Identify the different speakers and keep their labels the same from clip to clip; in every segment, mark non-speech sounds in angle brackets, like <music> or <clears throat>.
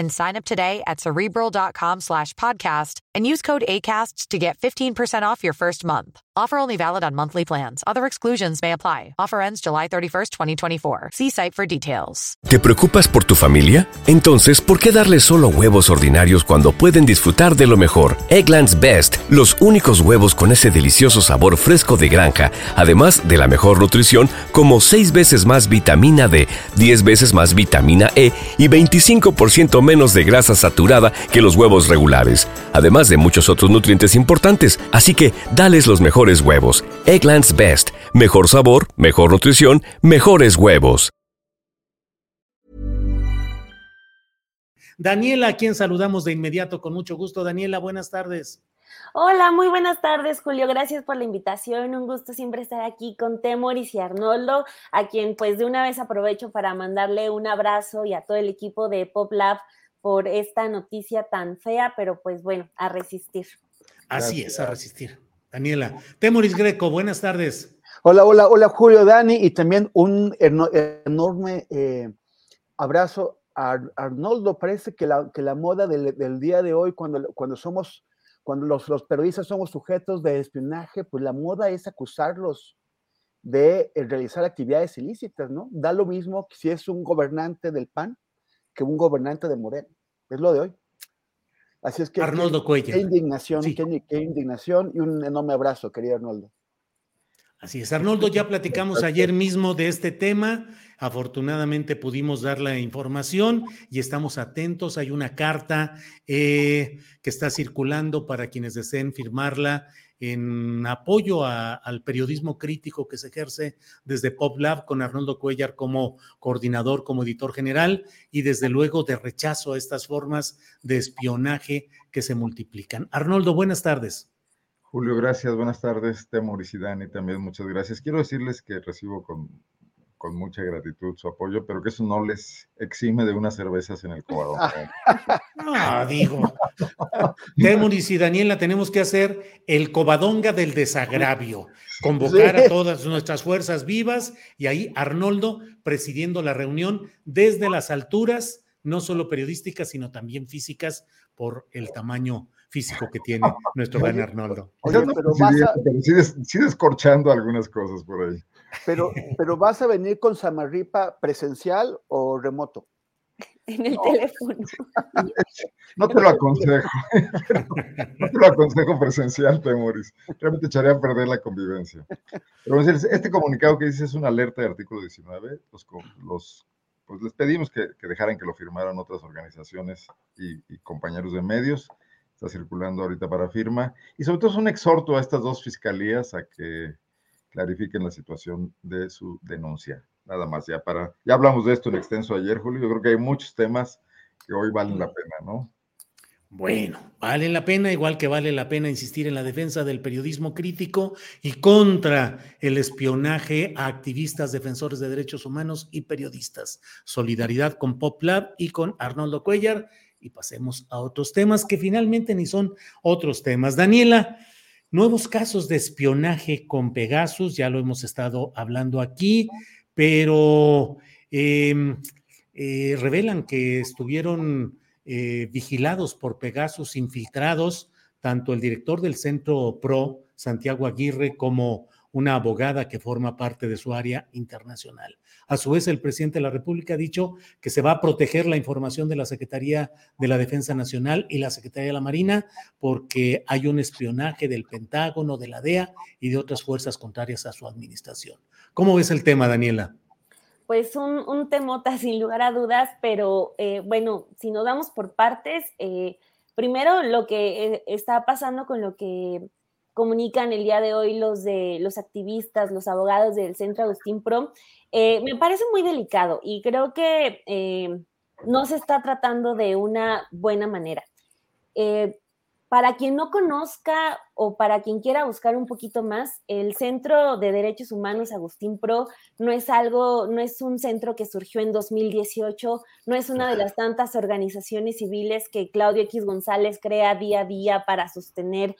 Speaker 1: and sign up today at cerebral.com slash podcast and use code ACasts to get 15% off your first month. Offer only valid on monthly plans. Other exclusions may apply. Offer ends July 31st, 2024. See site for details.
Speaker 2: ¿Te preocupas por tu familia? Entonces, ¿por qué darles solo huevos ordinarios cuando pueden disfrutar de lo mejor? Eggland's Best, los únicos huevos con ese delicioso sabor fresco de granja, además de la mejor nutrición, como 6 veces más vitamina D, 10 veces más vitamina E y 25% menos de grasa saturada que los huevos regulares, además de muchos otros nutrientes importantes. Así que, dales los mejores huevos. Eggland's Best. Mejor sabor, mejor nutrición, mejores huevos.
Speaker 3: Daniela, a quien saludamos de inmediato con mucho gusto. Daniela, buenas tardes.
Speaker 4: Hola, muy buenas tardes, Julio. Gracias por la invitación. Un gusto siempre estar aquí con Temoris y Arnoldo, a quien pues de una vez aprovecho para mandarle un abrazo y a todo el equipo de Pop Lab por esta noticia tan fea, pero pues bueno, a resistir.
Speaker 3: Así es, a resistir. Daniela. Temoris Greco, buenas tardes.
Speaker 5: Hola, hola, hola Julio, Dani, y también un enorme eh, abrazo a Arnoldo. Parece que la, que la moda del, día de hoy, cuando, cuando somos, cuando los, los, periodistas somos sujetos de espionaje, pues la moda es acusarlos de eh, realizar actividades ilícitas, ¿no? Da lo mismo si es un gobernante del PAN que un gobernante de Moreno. Es lo de hoy. Así es que.
Speaker 3: Arnoldo
Speaker 5: Cuellar. Qué indignación, qué, indignación y un enorme abrazo, querido Arnoldo.
Speaker 3: Así es, Arnoldo, ya platicamos ayer mismo de este tema. Afortunadamente pudimos dar la información y estamos atentos. Hay una carta eh, que está circulando para quienes deseen firmarla en apoyo al periodismo crítico que se ejerce desde PopLab con Arnoldo Cuellar como coordinador, como editor general y desde luego de rechazo a estas formas de espionaje que se multiplican. Arnoldo, buenas tardes.
Speaker 6: Julio, gracias. Buenas tardes. Temoris y también, muchas gracias. Quiero decirles que recibo con con mucha gratitud su apoyo, pero que eso no les exime de unas cervezas en el cobadón.
Speaker 3: Ah, digo. Temuris y Daniela, tenemos que hacer el cobadonga del desagravio, convocar a todas nuestras fuerzas vivas y ahí Arnoldo presidiendo la reunión desde las alturas, no solo periodísticas, sino también físicas, por el tamaño físico que tiene nuestro <laughs> gran Arnoldo.
Speaker 6: pero, sí descorchando algunas cosas por ahí.
Speaker 5: Pero, <laughs> pero ¿vas a venir con Samarripa presencial o remoto?
Speaker 4: En el teléfono. <laughs>
Speaker 6: No te lo aconsejo. <laughs> No te lo aconsejo presencial, Temoris. Realmente echaría a perder la convivencia. Pero este comunicado que dice es una alerta de artículo 19. Los, pues les pedimos que, dejaran que lo firmaran otras organizaciones y, y compañeros de medios. Está circulando ahorita para firma. Y sobre todo es un exhorto a estas dos fiscalías a que clarifiquen la situación de su denuncia. Nada más, ya para, ya hablamos de esto en extenso ayer, Julio, yo creo que hay muchos temas que hoy valen la pena, ¿no?
Speaker 3: Bueno, valen la pena, igual que vale la pena insistir en la defensa del periodismo crítico y contra el espionaje a activistas, defensores de derechos humanos y periodistas. Solidaridad con PopLab y con Arnoldo Cuellar. Y pasemos a otros temas que finalmente ni son otros temas. Daniela, Nuevos casos de espionaje con Pegasus, ya lo hemos estado hablando aquí, pero em, eh, revelan que estuvieron eh, vigilados por Pegasus, infiltrados, tanto el director del Centro PRO, Santiago Aguirre, como una abogada que forma parte de su área internacional. A su vez, el presidente de la República ha dicho que se va a proteger la información de la Secretaría de la Defensa Nacional y la Secretaría de la Marina porque hay un espionaje del Pentágono, de la DEA y de otras fuerzas contrarias a su administración. ¿Cómo ves el tema, Daniela?
Speaker 4: Pues un, un temota <laughs> sin lugar a dudas, pero eh, bueno, si nos damos por partes, eh, primero lo que eh, está pasando con lo que comunican el día de hoy los de los activistas, los abogados del Centro Agustín Pro, eh, me parece muy delicado y creo que eh, no se está tratando de una buena manera. Eh, para quien no conozca o para quien quiera buscar un poquito más, el Centro de Derechos Humanos Agustín Pro no es algo, no es un centro que surgió en 2018, no es una de las tantas organizaciones civiles que Claudio X González crea día a día para sostener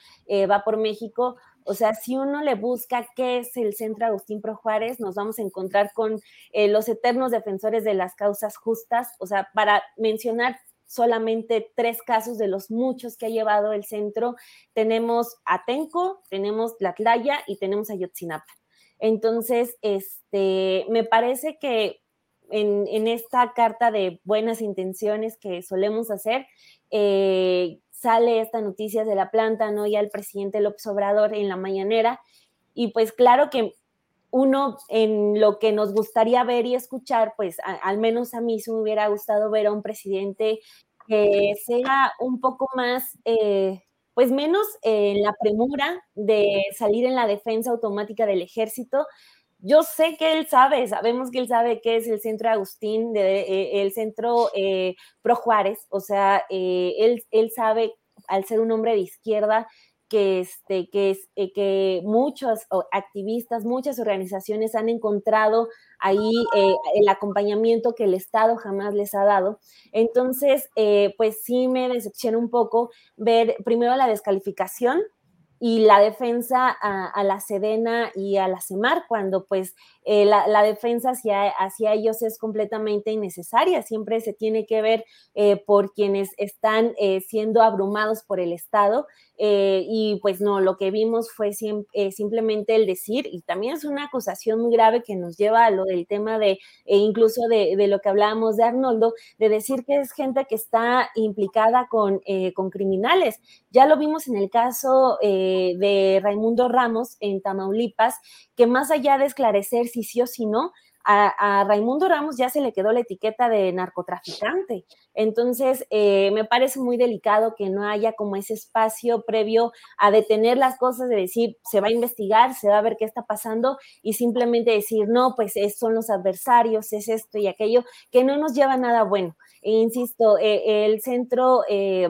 Speaker 4: Va por México. O sea, si uno le busca qué es el Centro Agustín Pro Juárez, nos vamos a encontrar con eh, los eternos defensores de las causas justas. O sea, para mencionar solamente tres casos de los muchos que ha llevado el centro, tenemos a Tenco, tenemos la Tlaya y tenemos a Yotzinapa. Entonces, este, me parece que en, en, esta carta de buenas intenciones que solemos hacer, eh, sale esta noticia de la planta, ¿no? Ya el presidente López Obrador en la mañanera. Y pues claro que uno en lo que nos gustaría ver y escuchar, pues al menos a mí se me hubiera gustado ver a un presidente que sea un poco más, eh, pues menos en la premura de salir en la defensa automática del ejército. Yo sé que él sabe, sabemos que él sabe que es el centro Agustín, de, eh, el centro eh, Pro Juárez, o sea, él, él sabe, al ser un hombre de izquierda, que, este, que, eh, que muchos activistas, muchas organizaciones han encontrado ahí eh, el acompañamiento que el Estado jamás les ha dado. Entonces, eh, pues sí me decepciona un poco ver primero la descalificación y la defensa a, la Sedena y a la CEMAR, cuando pues eh, la, defensa hacia, hacia, ellos es completamente innecesaria, siempre se tiene que ver eh, por quienes están eh, siendo abrumados por el Estado y pues no, lo que vimos fue simplemente el decir, y también es una acusación muy grave que nos lleva a lo del tema de, e incluso de, lo que hablábamos de Arnoldo, de decir que es gente que está implicada con, con criminales. Ya lo vimos en el caso de Raimundo Ramos en Tamaulipas, que más allá de esclarecer sí o si no, a, Raimundo Ramos ya se le quedó la etiqueta de narcotraficante. Entonces, eh, me parece muy delicado que no haya como ese espacio previo a detener las cosas, de decir, se va a investigar, se va a ver qué está pasando y simplemente decir, no, pues son los adversarios, es esto y aquello, que no nos lleva a nada bueno. E insisto, eh, el centro... Eh,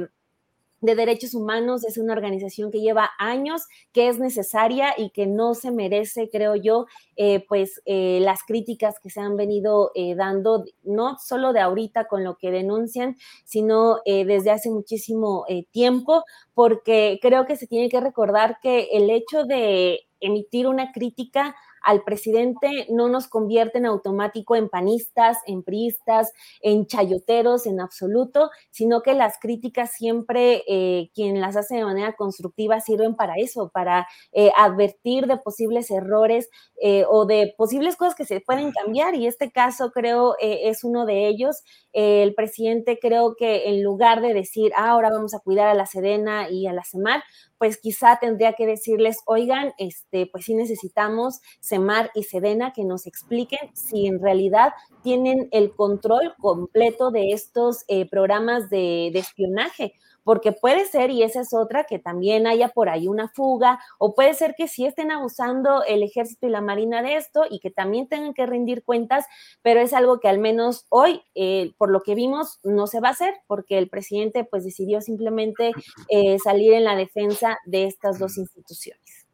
Speaker 4: de Derechos Humanos es una organización que lleva años, que es necesaria y que no se merece, creo yo, eh, pues eh, las críticas que se han venido eh, dando, no solo de ahorita con lo que denuncian, sino desde hace muchísimo tiempo, porque creo que se tiene que recordar que el hecho de emitir una crítica al presidente no nos convierte en automático en panistas, en priistas, en chayoteros, en absoluto, sino que las críticas siempre, eh, quien las hace de manera constructiva, sirven para eso, para eh, advertir de posibles errores eh, o de posibles cosas que se pueden cambiar. Y este caso creo es uno de ellos. el presidente creo que en lugar de decir, ah, ahora vamos a cuidar a la Sedena y a la CEMAR, pues quizá tendría que decirles, oigan, este, pues sí necesitamos Semar y Sedena que nos expliquen si en realidad tienen el control completo de estos eh, programas de, de espionaje porque puede ser, y esa es otra, que también haya por ahí una fuga, o puede ser que sí estén abusando el ejército y la marina de esto y que también tengan que rendir cuentas, pero es algo que al menos hoy, eh, por lo que vimos, no se va a hacer, porque el presidente pues decidió simplemente eh, salir en la defensa de estas dos instituciones.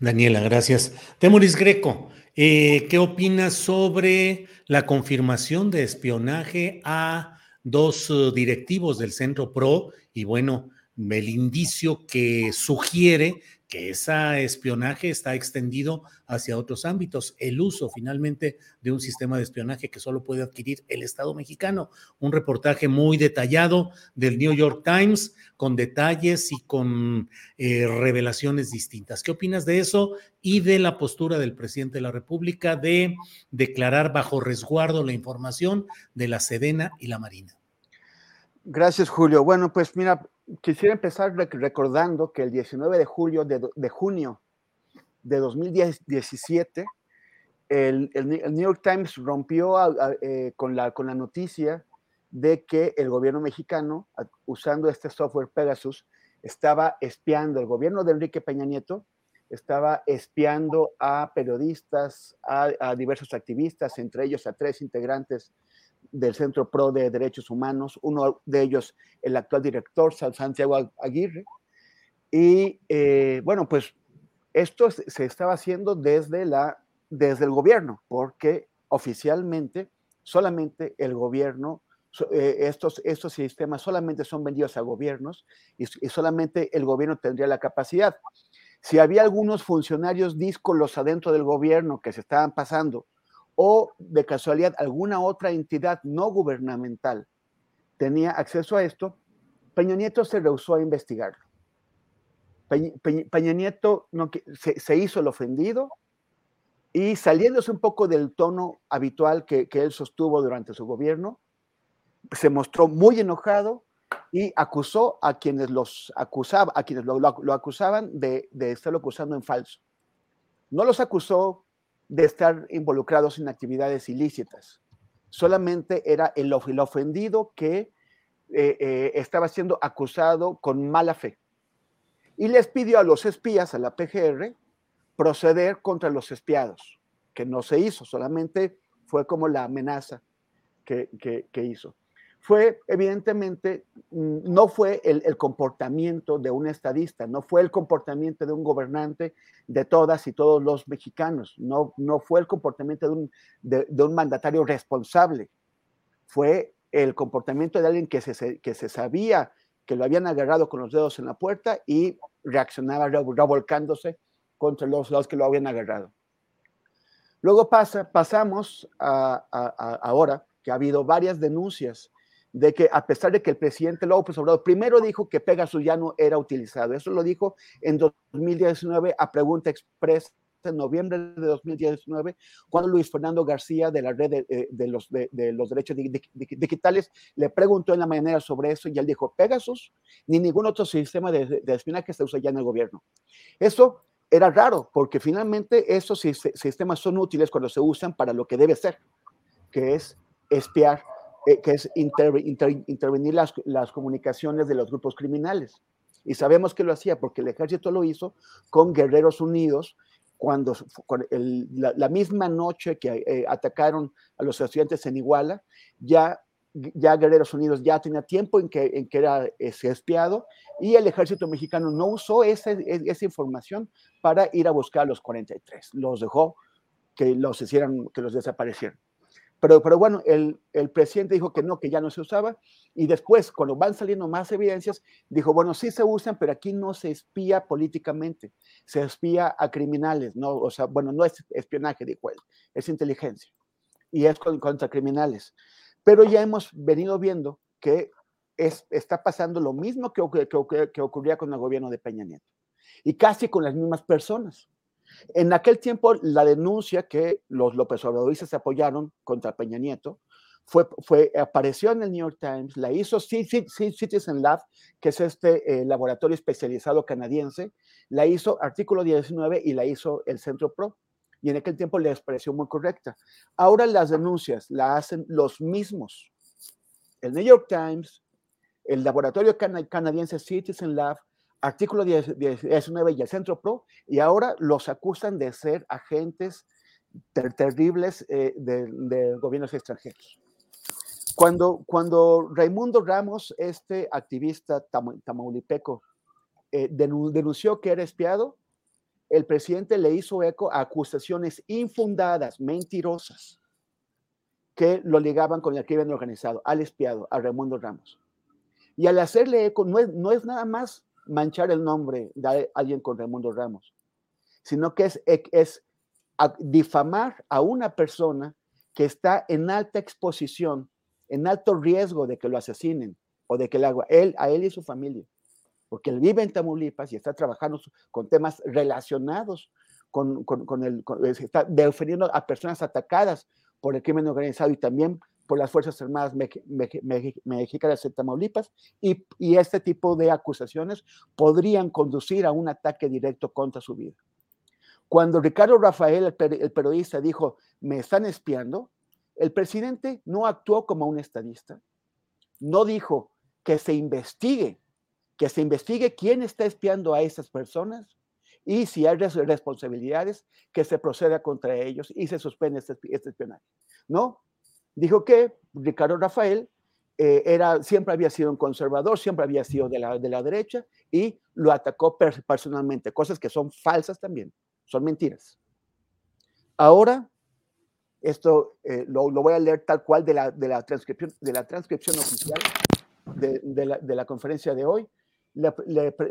Speaker 3: Daniela, gracias. Temoris Greco, eh, ¿qué opinas sobre la confirmación de espionaje a dos directivos del Centro PRO y bueno, el indicio que sugiere que ese espionaje está extendido hacia otros ámbitos. El uso finalmente de un sistema de espionaje que solo puede adquirir el Estado mexicano. Un reportaje muy detallado del New York Times con detalles y con eh, revelaciones distintas. ¿Qué opinas de eso y de la postura del presidente de la República de declarar bajo resguardo la información de la Sedena y la Marina?
Speaker 5: Gracias, Julio. Bueno, pues mira, quisiera empezar recordando que el 19 de julio de, junio de 2017, el, New York Times rompió eh, con, la, con la noticia de que el gobierno mexicano, usando este software Pegasus, estaba espiando, el gobierno de Enrique Peña Nieto estaba espiando a periodistas, a diversos activistas, entre ellos a tres integrantes del Centro Pro de Derechos Humanos, uno de ellos el actual director, Santiago Aguirre. Y eh, bueno, pues esto se estaba haciendo desde, la, desde el gobierno, porque oficialmente solamente el gobierno, eh, estos, estos sistemas solamente son vendidos a gobiernos y, y, solamente el gobierno tendría la capacidad. Si había algunos funcionarios díscolos adentro del gobierno que se estaban pasando o de casualidad alguna otra entidad no gubernamental tenía acceso a esto, Peña Nieto se rehusó a investigarlo. Peña, Nieto se, hizo el ofendido y saliéndose un poco del tono habitual que, él sostuvo durante su gobierno, se mostró muy enojado y acusó a quienes los acusaba, a quienes lo, acusaban de, de estarlo acusando en falso. No los acusó de estar involucrados en actividades ilícitas. Solamente era el, ofendido que eh, eh, estaba siendo acusado con mala fe. Y les pidió a los espías, a la PGR, proceder contra los espiados, que no se hizo, solamente fue como la amenaza que hizo fue evidentemente, mm, no fue el, comportamiento de un estadista, no fue el comportamiento de un gobernante de todas y todos los mexicanos, no, no fue el comportamiento de un, de, un mandatario responsable, fue el comportamiento de alguien que se, que se sabía que lo habían agarrado con los dedos en la puerta y reaccionaba revolcándose contra los, los que lo habían agarrado. Luego pasa, pasamos a, a ahora que ha habido varias denuncias de que a pesar de que el presidente López Obrador primero dijo que Pegasus ya no era utilizado, eso lo dijo en 2019 a pregunta expresa en noviembre de 2019, cuando Luis Fernando García de la red de, eh, los, los, derechos digitales le preguntó en la mañana sobre eso y él dijo, Pegasus ni ningún otro sistema de, espionaje se usa ya en el gobierno. Eso era raro, porque finalmente esos sistemas son útiles cuando se usan para lo que debe ser, que es espiar eh, que es intervenir las, las, comunicaciones de los grupos criminales. Y sabemos que lo hacía porque el ejército lo hizo con Guerreros Unidos, cuando la, misma noche que eh, atacaron a los estudiantes en Iguala, ya, ya Guerreros Unidos ya tenía tiempo en que, en que era espiado y el ejército mexicano no usó esa, esa información para ir a buscar a los 43, los dejó que los hicieran, que los desaparecieran. Pero, pero bueno, el, presidente dijo que no, que ya no se usaba. Y después, cuando van saliendo más evidencias, dijo, bueno, sí se usan, pero aquí no se espía políticamente, se espía a criminales, ¿no? O sea, bueno, no es espionaje, dijo él, es inteligencia. Y es contra criminales. Pero ya hemos venido viendo que es, está pasando lo mismo que, que, que ocurría con el gobierno de Peña Nieto. Y casi con las mismas personas. En aquel tiempo, la denuncia que los López Obradoristas apoyaron contra Peña Nieto fue, apareció en el New York Times, la hizo Citizen Lab, que es este eh, laboratorio especializado canadiense, la hizo Artículo 19 y la hizo el Centro Pro. Y en aquel tiempo les pareció muy correcta. Ahora las denuncias la hacen los mismos. El New York Times, el laboratorio canadiense Citizen Lab, artículo 19 y el Centro Pro, y ahora los acusan de ser agentes terribles eh, de, gobiernos extranjeros. Cuando, cuando Raimundo Ramos, este activista tamaulipeco, eh, denunció que era espiado, el presidente le hizo eco a acusaciones infundadas, mentirosas, que lo ligaban con el crimen organizado, al espiado, a Raimundo Ramos. Y al hacerle eco, no es, no es nada más manchar el nombre de alguien con Raimundo Ramos, sino que es, es difamar a una persona que está en alta exposición, en alto riesgo de que lo asesinen o de que le haga él, a él y su familia, porque él vive en Tamaulipas y está trabajando con temas relacionados con, con, el, está defendiendo a personas atacadas por el crimen organizado y también por las Fuerzas Armadas Mexicanas de Tamaulipas y, este tipo de acusaciones podrían conducir a un ataque directo contra su vida. Cuando Ricardo Rafael, el, periodista, dijo, me están espiando, el presidente no actuó como un estadista, no dijo que se investigue, que se investigue quién está espiando a esas personas y si hay responsabilidades, que se proceda contra ellos y se suspende este, este espionaje. No, dijo que Ricardo Rafael eh, era, siempre había sido un conservador, siempre había sido de la, de la derecha y lo atacó personalmente, cosas que son falsas también, son mentiras. Ahora, esto eh, lo, voy a leer tal cual de la, de la, transcripción, de la transcripción oficial de, la, de la, conferencia de hoy. Le,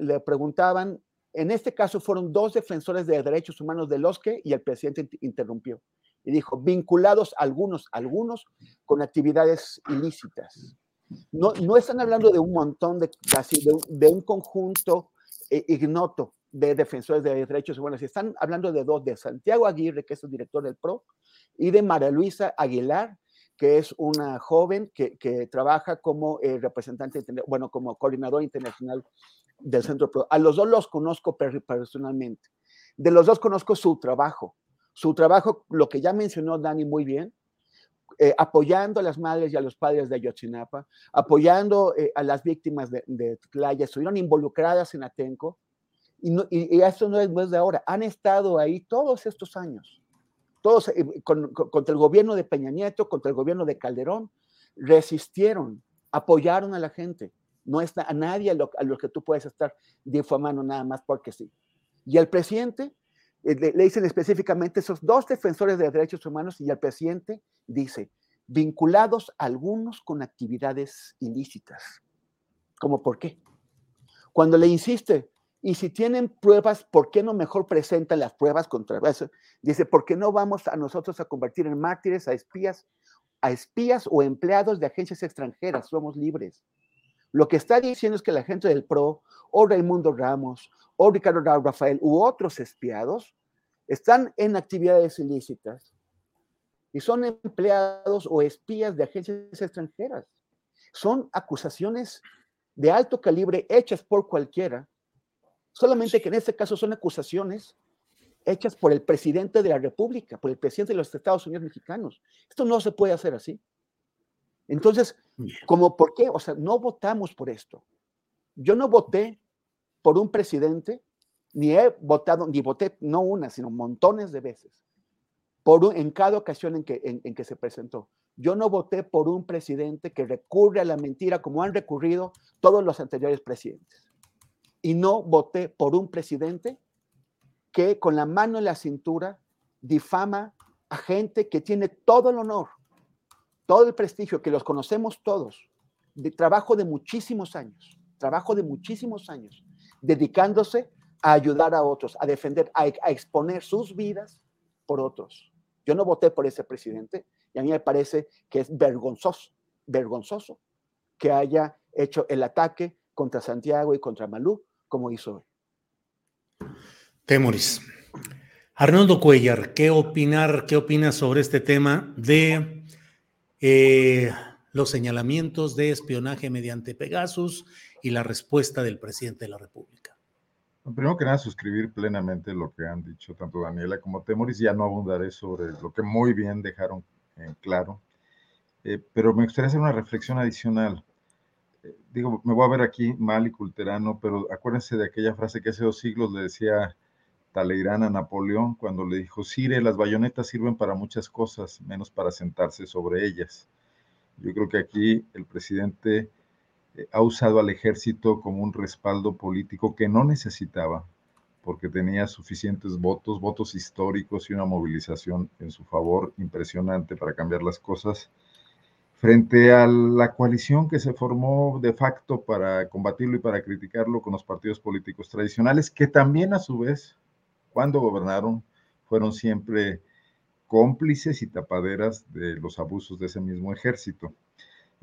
Speaker 5: le, preguntaban, en este caso fueron dos defensores de derechos humanos de los que, y el presidente interrumpió y dijo, vinculados algunos, algunos con actividades ilícitas. No, no están hablando de un montón de casi, de, de un conjunto eh, ignoto de defensores de derechos humanos. Están hablando de dos, de Santiago Aguirre, que es el director del PRO, y de María Luisa Aguilar, que es una joven que, que trabaja como eh, representante, bueno, como coordinador internacional del Centro PRO. A los dos los conozco personalmente. De los dos conozco su trabajo. Su trabajo, lo que ya mencionó Dani muy bien, eh, apoyando a las madres y a los padres de Ayotzinapa, apoyando eh, a las víctimas de, de Tlaya, estuvieron involucradas en Atenco, y, no, y, y esto no es, no es, de ahora, han estado ahí todos estos años, todos eh, con, con, contra el gobierno de Peña Nieto, contra el gobierno de Calderón, resistieron, apoyaron a la gente, no es a nadie a lo, a lo que tú puedes estar difamando nada más porque sí. Y el presidente le, le, dicen específicamente esos dos defensores de derechos humanos y el presidente dice, vinculados algunos con actividades ilícitas. ¿Cómo por qué? Cuando le insiste, y si tienen pruebas, ¿por qué no mejor presentan las pruebas contra eso? Dice, ¿por qué no vamos a nosotros a convertir en mártires a espías, a espías o empleados de agencias extranjeras? Somos libres. Lo que está diciendo es que la gente del PRO, o Raimundo Ramos, o Ricardo Rafael, u otros espiados, están en actividades ilícitas y son empleados o espías de agencias extranjeras. Son acusaciones de alto calibre hechas por cualquiera, solamente que en este caso son acusaciones hechas por el presidente de la República, por el presidente de los Estados Unidos mexicanos. Esto no se puede hacer así. Entonces, como por qué? O sea, no votamos por esto. Yo no voté por un presidente, ni he votado, ni voté no una, sino montones de veces, por un, en cada ocasión en que, en, en que se presentó. Yo no voté por un presidente que recurre a la mentira como han recurrido todos los anteriores presidentes. Y no voté por un presidente que con la mano en la cintura difama a gente que tiene todo el honor todo el prestigio, que los conocemos todos, de trabajo de muchísimos años, trabajo de muchísimos años, dedicándose a ayudar a otros, a defender, a, exponer sus vidas por otros. Yo no voté por ese presidente y a mí me parece que es vergonzoso, vergonzoso que haya hecho el ataque contra Santiago y contra Malú como hizo hoy.
Speaker 3: Temoris. Arnoldo Cuellar, ¿qué opinar, qué opinas sobre este tema de eh, los señalamientos de espionaje mediante Pegasus y la respuesta del presidente de la República.
Speaker 6: Primero que nada, suscribir plenamente lo que han dicho tanto Daniela como Temoris. Ya no abundaré sobre lo que muy bien dejaron claro, eh, pero me gustaría hacer una reflexión adicional. Eh, digo, me voy a ver aquí mal y culterano, pero acuérdense de aquella frase que hace dos siglos le decía Talleyrand a Napoleón cuando le dijo, Sire, las bayonetas sirven para muchas cosas, menos para sentarse sobre ellas. Yo creo que aquí el presidente ha usado al ejército como un respaldo político que no necesitaba, porque tenía suficientes votos, votos históricos y una movilización en su favor impresionante para cambiar las cosas frente a la coalición que se formó de facto para combatirlo y para criticarlo con los partidos políticos tradicionales, que también a su vez, cuando gobernaron, fueron siempre cómplices y tapaderas de los abusos de ese mismo ejército.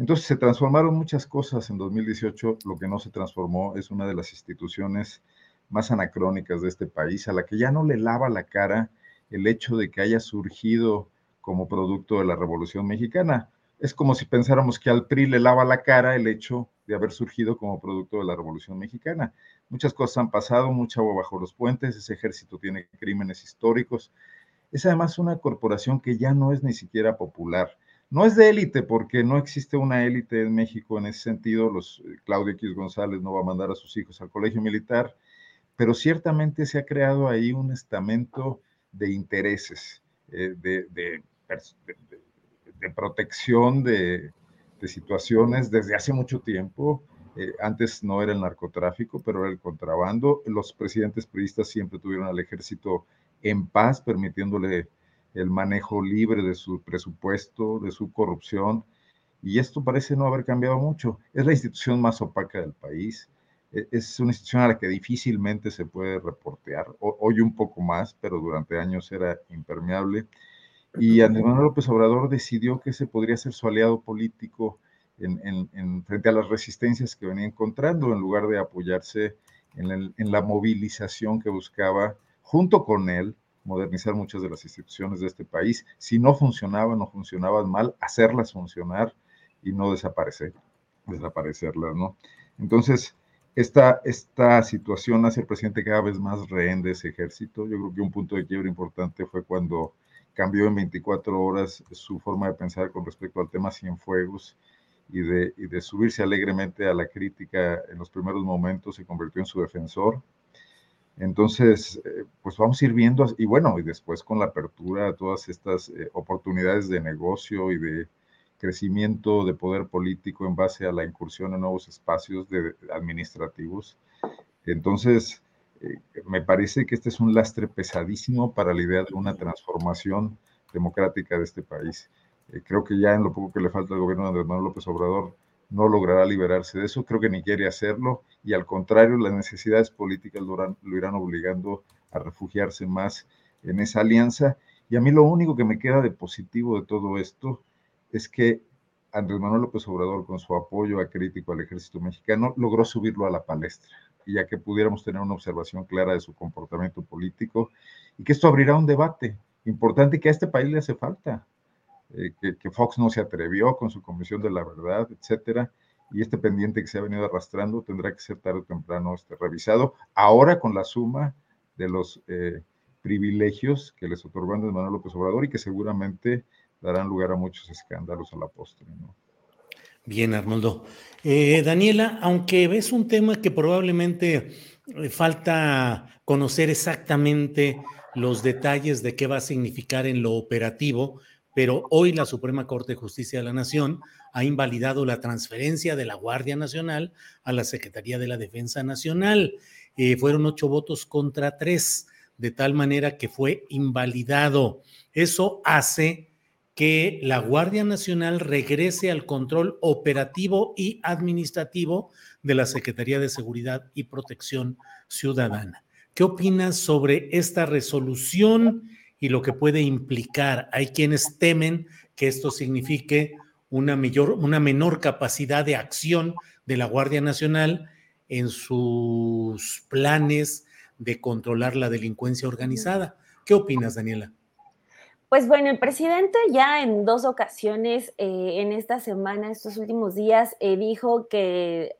Speaker 6: Entonces se transformaron muchas cosas en 2018, lo que no se transformó es una de las instituciones más anacrónicas de este país, a la que ya no le lava la cara el hecho de que haya surgido como producto de la Revolución Mexicana. Es como si pensáramos que al PRI le lava la cara el hecho de haber surgido como producto de la Revolución Mexicana. Muchas cosas han pasado, mucha agua bajo los puentes, ese ejército tiene crímenes históricos. Es además una corporación que ya no es ni siquiera popular. No es de élite, porque no existe una élite en México en ese sentido. Los, eh, Claudio X González no va a mandar a sus hijos al colegio militar pero ciertamente se ha creado ahí un estamento de intereses, eh, de, protección de, situaciones desde hace mucho tiempo. Eh, antes no era el narcotráfico, pero era el contrabando. Los presidentes priistas siempre tuvieron al ejército en paz, permitiéndole el manejo libre de su presupuesto, de su corrupción. Y esto parece no haber cambiado mucho. Es la institución más opaca del país. E-, es una institución a la que difícilmente se puede reportear. Hoy un poco más, pero durante años era impermeable. Y Andrés Manuel López Obrador decidió que ese podría ser su aliado político en, frente a las resistencias que venía encontrando, en lugar de apoyarse en, en la movilización que buscaba, junto con él, modernizar muchas de las instituciones de este país. Si no funcionaban o funcionaban mal, hacerlas funcionar y no desaparecer, desaparecerlas, ¿no? Entonces, esta, esta situación hace al presidente cada vez más rehén de ese ejército. Yo creo que un punto de quiebre importante fue cuando cambió en 24 horas su forma de pensar con respecto al tema Cienfuegos y y de subirse alegremente a la crítica en los primeros momentos, se convirtió en su defensor. Entonces, eh, pues vamos a ir viendo, y bueno, y después con la apertura de todas estas eh, oportunidades de negocio y de crecimiento de poder político en base a la incursión en nuevos espacios de, administrativos. Entonces, eh, me parece que este es un lastre pesadísimo para la idea de una transformación democrática de este país. Creo que ya en lo poco que le falta al gobierno de Andrés Manuel López Obrador no logrará liberarse de eso, creo que ni quiere hacerlo y al contrario, las necesidades políticas lo, irán obligando a refugiarse más en esa alianza. Y a mí lo único que me queda de positivo de todo esto es que Andrés Manuel López Obrador, con su apoyo acrítico al ejército mexicano, logró subirlo a la palestra, y ya que pudiéramos tener una observación clara de su comportamiento político, y que esto abrirá un debate importante que a este país le hace falta, eh, que, Fox no se atrevió con su Comisión de la Verdad, etcétera, y este pendiente que se ha venido arrastrando tendrá que ser tarde o temprano este, revisado, ahora con la suma de los eh, privilegios que les otorgó Andrés Manuel López Obrador y que seguramente darán lugar a muchos escándalos a la postre.
Speaker 3: Bien, Arnoldo. Eh, Daniela, aunque ves un tema que probablemente falta conocer exactamente los detalles de qué va a significar en lo operativo, pero hoy la Suprema Corte de Justicia de la Nación ha invalidado la transferencia de la Guardia Nacional a la Secretaría de la Defensa Nacional. Eh, fueron ocho votos contra tres, de tal manera que fue invalidado. Eso hace que la Guardia Nacional regrese al control operativo y administrativo de la Secretaría de Seguridad y Protección Ciudadana. ¿Qué opinas sobre esta resolución y lo que puede implicar? Hay quienes temen que esto signifique una, mayor, una menor capacidad de acción de la Guardia Nacional en sus planes de controlar la delincuencia organizada. ¿Qué opinas, Daniela?
Speaker 4: Pues bueno, el presidente ya en dos ocasiones eh, en esta semana, estos últimos días, eh, dijo que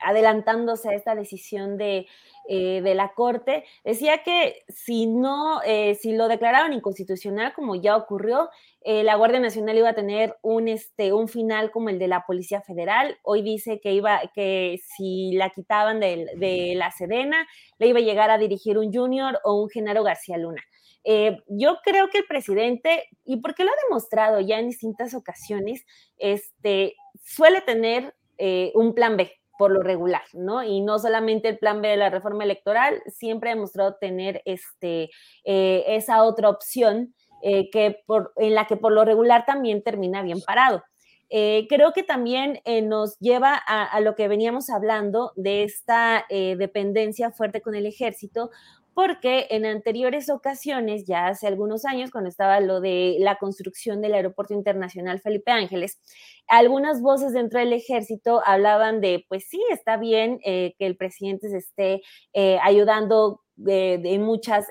Speaker 4: adelantándose a esta decisión de, eh, de, la Corte, decía que si no, si lo declararon inconstitucional, como ya ocurrió, la Guardia Nacional iba a tener un, este, un final como el de la Policía Federal. Hoy dice que iba, que si la quitaban de, de la Sedena, le iba a llegar a dirigir un junior o un Genaro García Luna. Eh, yo creo que el presidente, y porque lo ha demostrado ya en distintas ocasiones, este, suele tener eh, un plan B por lo regular, ¿no? Y no solamente el plan B de la reforma electoral, siempre ha demostrado tener este, eh, esa otra opción que por, en la que por lo regular también termina bien parado. eh, creo que también eh, nos lleva a, lo que veníamos hablando de esta eh, dependencia fuerte con el ejército, porque en anteriores ocasiones, ya hace algunos años, cuando estaba lo de la construcción del Aeropuerto Internacional Felipe Ángeles, algunas voces dentro del ejército hablaban de, pues sí, está bien que el presidente se esté ayudando de, muchas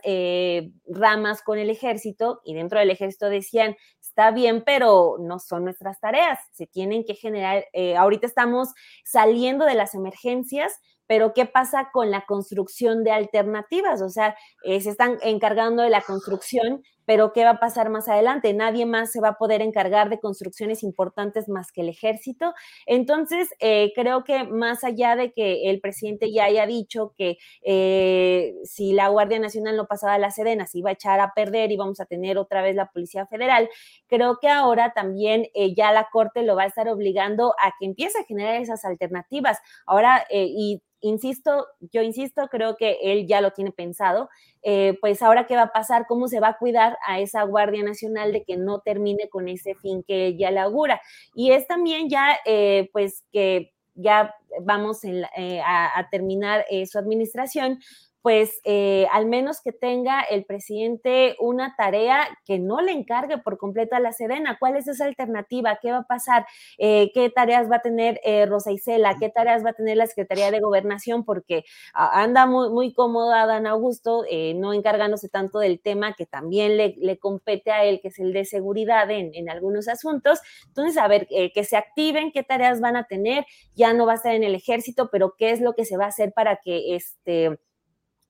Speaker 4: ramas con el ejército y dentro del ejército decían, está bien, pero no son nuestras tareas, se tienen que generar, eh, ahorita estamos saliendo de las emergencias, pero ¿qué pasa con la construcción de alternativas? O sea, eh, se están encargando de la construcción, pero ¿qué va a pasar más adelante? Nadie más se va a poder encargar de construcciones importantes más que el ejército. Entonces, eh, creo que más allá de que el presidente ya haya dicho que eh, si la Guardia Nacional no pasaba a la Sedena, se iba a echar a perder y vamos a tener otra vez la Policía Federal, creo que ahora también ya la Corte lo va a estar obligando a que empiece a generar esas alternativas. Ahora, y insisto, yo insisto, creo que él ya lo tiene pensado, eh, pues ahora qué va a pasar, cómo se va a cuidar a esa Guardia Nacional de que no termine con ese fin que ya le augura. Y es también ya, eh, pues que ya vamos eh, a, terminar su administración, pues eh, al menos que tenga el presidente una tarea que no le encargue por completo a la Sedena. ¿Cuál es esa alternativa? ¿Qué va a pasar? Eh, ¿Qué tareas va a tener eh, Rosa Isela? ¿Qué tareas va a tener la Secretaría de Gobernación? Porque anda muy, muy cómoda Dan Augusto, no encargándose tanto del tema que también le, compete a él, que es el de seguridad en, en algunos asuntos. Entonces, a ver, que se activen, qué tareas van a tener. Ya no va a estar en el ejército, pero qué es lo que se va a hacer para que este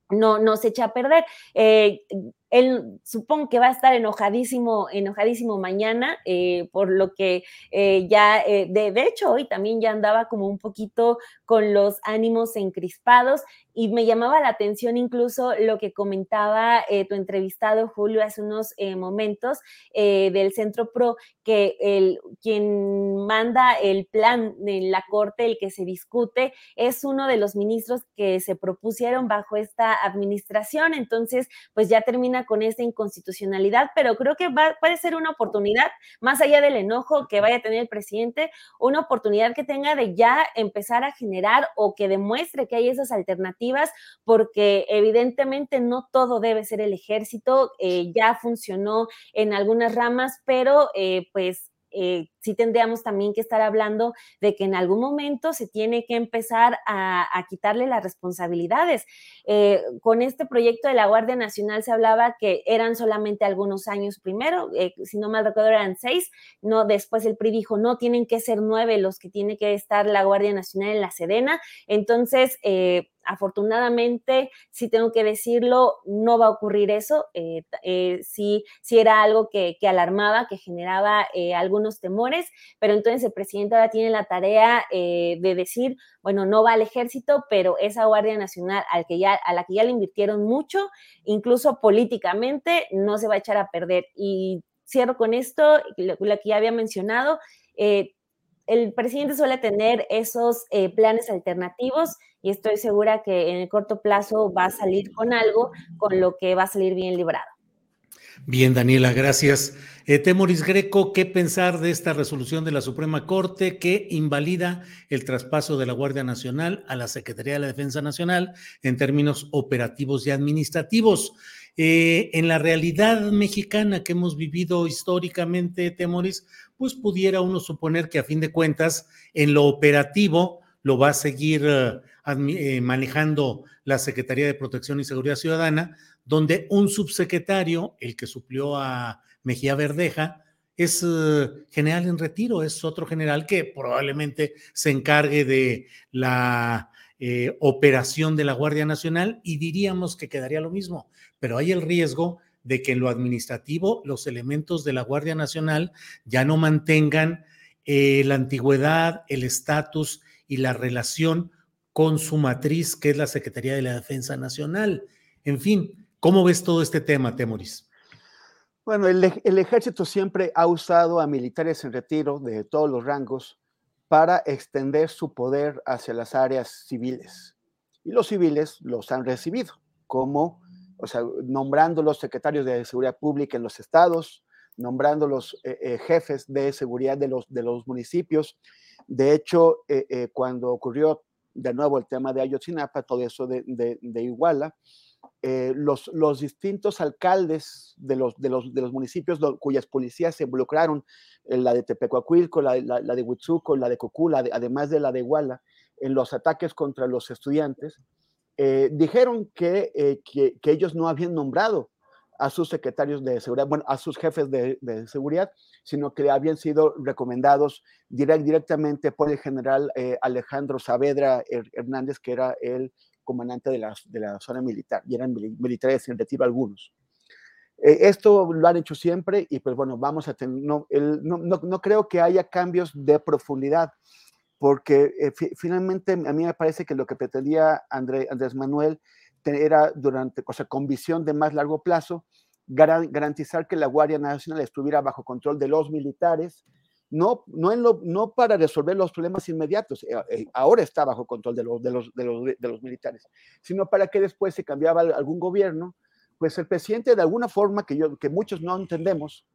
Speaker 4: no, no se echa a perder. Eh, él supongo que va a estar enojadísimo, enojadísimo mañana, eh, por lo que eh, ya, de, de, hecho, hoy también ya andaba como un poquito con los ánimos encrispados y me llamaba la atención incluso lo que comentaba tu entrevistado Julio hace unos momentos del Centro Pro, que el, quien manda el plan en la Corte, el que se discute, es uno de los ministros que se propusieron bajo esta administración. Entonces, pues ya termina con esta inconstitucionalidad, pero creo que va, puede ser una oportunidad, más allá del enojo que vaya a tener el presidente, una oportunidad que tenga de ya empezar a generar o que demuestre que hay esas alternativas, porque evidentemente no todo debe ser el ejército, eh, ya funcionó en algunas ramas, pero eh, pues eh, sí tendríamos también que estar hablando de que en algún momento se tiene que empezar a, quitarle las responsabilidades. Eh, con este proyecto de la Guardia Nacional se hablaba que eran solamente algunos años primero, eh, si no mal recuerdo eran seis, no, después el PRI dijo, no, tienen que ser nueve los que tiene que estar la Guardia Nacional en la Sedena. Entonces, afortunadamente, si tengo que decirlo, no va a ocurrir eso. Eh, eh, sí, era algo que, alarmaba, que generaba eh, algunos temores, pero entonces el presidente ahora tiene la tarea de decir, bueno, no va al ejército, pero esa Guardia Nacional al que ya, a la que ya le invirtieron mucho, incluso políticamente, no se va a echar a perder. Y cierro con esto, lo, que ya había mencionado. el presidente suele tener esos planes alternativos y estoy segura que en el corto plazo va a salir con algo con lo que va a salir bien librado.
Speaker 3: Bien, Daniela, gracias. Eh, Temoris Greco, ¿qué pensar de esta resolución de la Suprema Corte que invalida el traspaso de la Guardia Nacional a la Secretaría de la Defensa Nacional en términos operativos y administrativos? Eh, en la realidad mexicana que hemos vivido históricamente, Temoris, pues pudiera uno suponer que a fin de cuentas, en lo operativo, lo va a seguir eh, eh, manejando la Secretaría de Protección y Seguridad Ciudadana, donde un subsecretario, el que suplió a Mejía Verdeja, es eh, general en retiro, es otro general que probablemente se encargue de la eh, operación de la Guardia Nacional y diríamos que quedaría lo mismo, pero hay el riesgo de que en lo administrativo los elementos de la Guardia Nacional ya no mantengan la antigüedad, el estatus y la relación con su matriz, que es la Secretaría de la Defensa Nacional. En fin, ¿cómo ves todo este tema, Temoris?
Speaker 5: Bueno, el, ejército siempre ha usado a militares en retiro de todos los rangos para extender su poder hacia las áreas civiles. Y los civiles los han recibido, como, o sea, nombrando los secretarios de Seguridad Pública en los estados, nombrando los jefes de seguridad de los, de los municipios. De hecho, cuando ocurrió de nuevo el tema de Ayotzinapa, todo eso de, de, Iguala, los, los, distintos alcaldes de los, de los, de los municipios cuyas policías se involucraron, la de Tepecuacuilco, la, de Huitzuco, la de Cocula, además de la de Iguala, en los ataques contra los estudiantes, eh, dijeron eh, que, que, ellos no habían nombrado a sus secretarios de seguridad, bueno, a sus jefes de, seguridad, sino que habían sido recomendados directamente por el general eh, Alejandro Saavedra Hernández, que era el comandante de la, de la zona militar, y eran militares en retiro algunos. esto lo han hecho siempre y pues bueno, vamos a tener, no, no, no, creo que haya cambios de profundidad porque eh, finalmente a mí me parece que lo que pretendía Andrés Manuel era durante, o sea, con visión de más largo plazo, garantizar que la Guardia Nacional estuviera bajo control de los militares, no, no, en lo, no para resolver los problemas inmediatos, eh, eh, ahora está bajo control de los, de, los, de, los, de los militares, sino para que después se cambiaba algún gobierno, pues el presidente de alguna forma que, yo, que muchos no entendemos,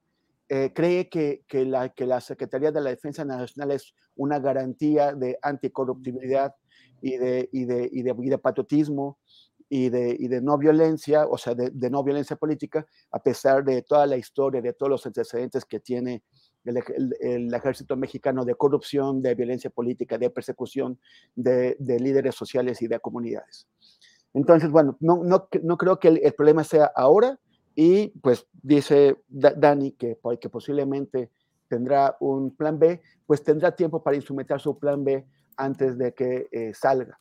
Speaker 5: eh, cree que, que, la, que la Secretaría de la Defensa Nacional es una garantía de anticorruptibilidad y de, y de, y de, y de patriotismo y de, y de no violencia, o sea, de, no violencia política, a pesar de toda la historia, de todos los antecedentes que tiene el, el, ejército mexicano de corrupción, de violencia política, de persecución de, de líderes sociales y de comunidades. Entonces, bueno, no, no, no creo que el, el problema sea ahora, y pues dice Dani que, que posiblemente tendrá un plan B, pues tendrá tiempo para instrumentar su plan B antes de que eh, salga.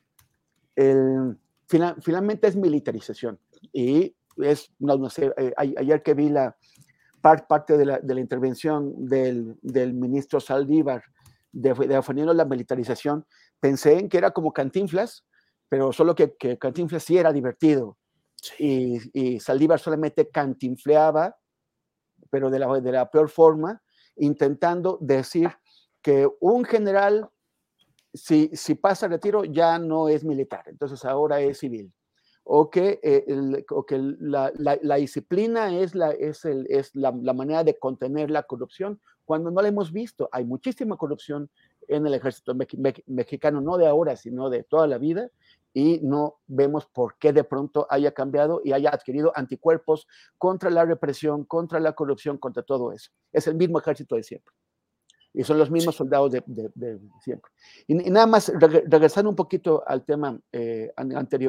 Speaker 5: El, finalmente es militarización y es, no, sé, eh, ayer que vi la parte de la, de la intervención del, del, ministro Saldívar de, defendiendo la militarización, pensé en que era como Cantinflas, pero solo que, que Cantinflas sí era divertido. Y, y, Saldívar solamente cantinfleaba, pero de la, de la peor forma, intentando decir que un general, si, pasa a retiro, ya no es militar, entonces ahora es civil. O que, eh, o que la, disciplina es, la, es, el, es la, manera de contener la corrupción, cuando no la hemos visto. Hay muchísima corrupción en el ejército mexicano, no de ahora, sino de toda la vida, y no vemos por qué de pronto haya cambiado y haya adquirido anticuerpos contra la represión, contra la corrupción, contra todo eso. Es el mismo ejército de siempre. Y son los mismos soldados de, de, de siempre. Y, y, nada más, regresando un poquito al tema eh, anterior.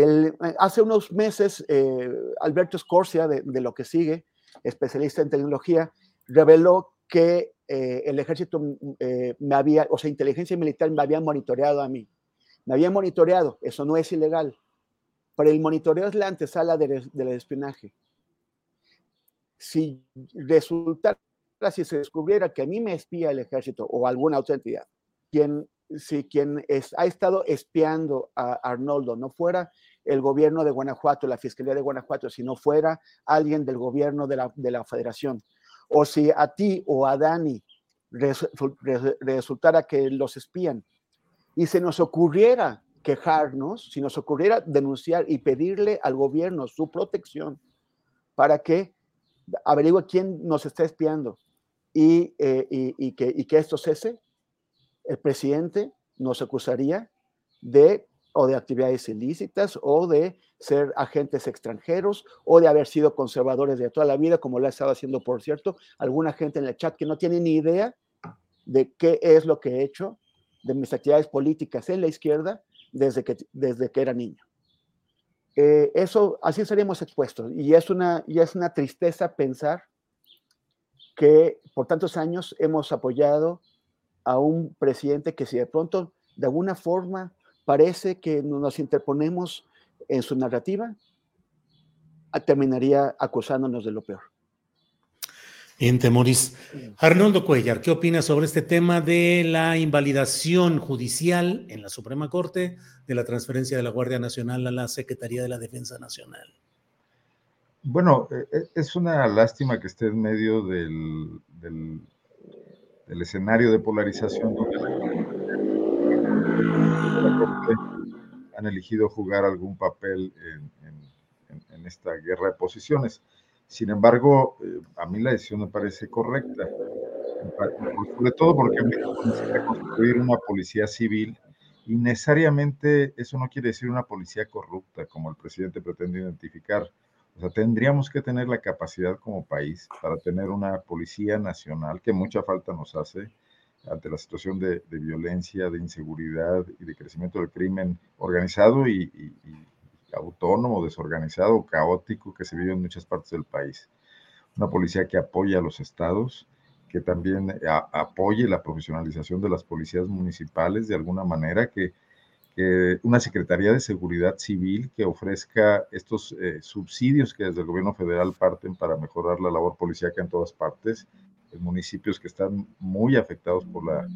Speaker 5: Eh, hace unos meses, eh, Alberto Scorsia, de, lo que sigue, especialista en tecnología, reveló que eh, el ejército mm, me había, o sea, inteligencia militar me había monitoreado a mí. Me había monitoreado, eso no es ilegal, pero el monitoreo es la antesala del de espionaje. Si resultara, si se descubriera que a mí me espía el ejército o alguna otra entidad, quien si quien es, ha estado espiando a Arnoldo no fuera el gobierno de Guanajuato, la Fiscalía de Guanajuato, si no fuera alguien del gobierno de la, de la federación, o si a ti o a Dani resultara que los espían y se nos ocurriera quejarnos, si nos ocurriera denunciar y pedirle al gobierno su protección para que averigüe quién nos está espiando y, eh, que, y que esto cese, el presidente nos acusaría de o de actividades ilícitas o de ser agentes extranjeros o de haber sido conservadores de toda la vida, como lo ha estado haciendo, por cierto, alguna gente en el chat que no tiene ni idea de qué es lo que he hecho de mis actividades políticas en la izquierda desde que, desde que era niño. Eh, eso, así seríamos expuestos. Y es, una, y es una tristeza pensar que por tantos años hemos apoyado a un presidente que si de pronto, de alguna forma, parece que nos interponemos en su narrativa, terminaría acusándonos de lo peor.
Speaker 3: En Temoris. Arnoldo Cuellar, ¿qué opinas sobre este tema de la invalidación judicial en la Suprema Corte de la transferencia de la Guardia Nacional a la Secretaría de la Defensa Nacional?
Speaker 6: Bueno, e, e, es una lástima que esté en medio del, del, escenario de polarización donde han elegido jugar algún papel en, esta guerra de posiciones. Sin embargo, eh, a mí la decisión me parece correcta, sobre todo porque necesita construir una policía civil y necesariamente eso no quiere decir una policía corrupta, como el presidente pretende identificar. O sea, tendríamos que tener la capacidad como país para tener una policía nacional que mucha falta nos hace, ante la situación de, violencia, de inseguridad y de crecimiento del crimen organizado y, autónomo, desorganizado, caótico que se vive en muchas partes del país. Una policía que apoya a los estados, que también apoye la profesionalización de las policías municipales de alguna manera, que, una Secretaría de Seguridad Civil que ofrezca estos eh, subsidios que desde el gobierno federal parten para mejorar la labor policíaca en todas partes municipios que están muy afectados por la,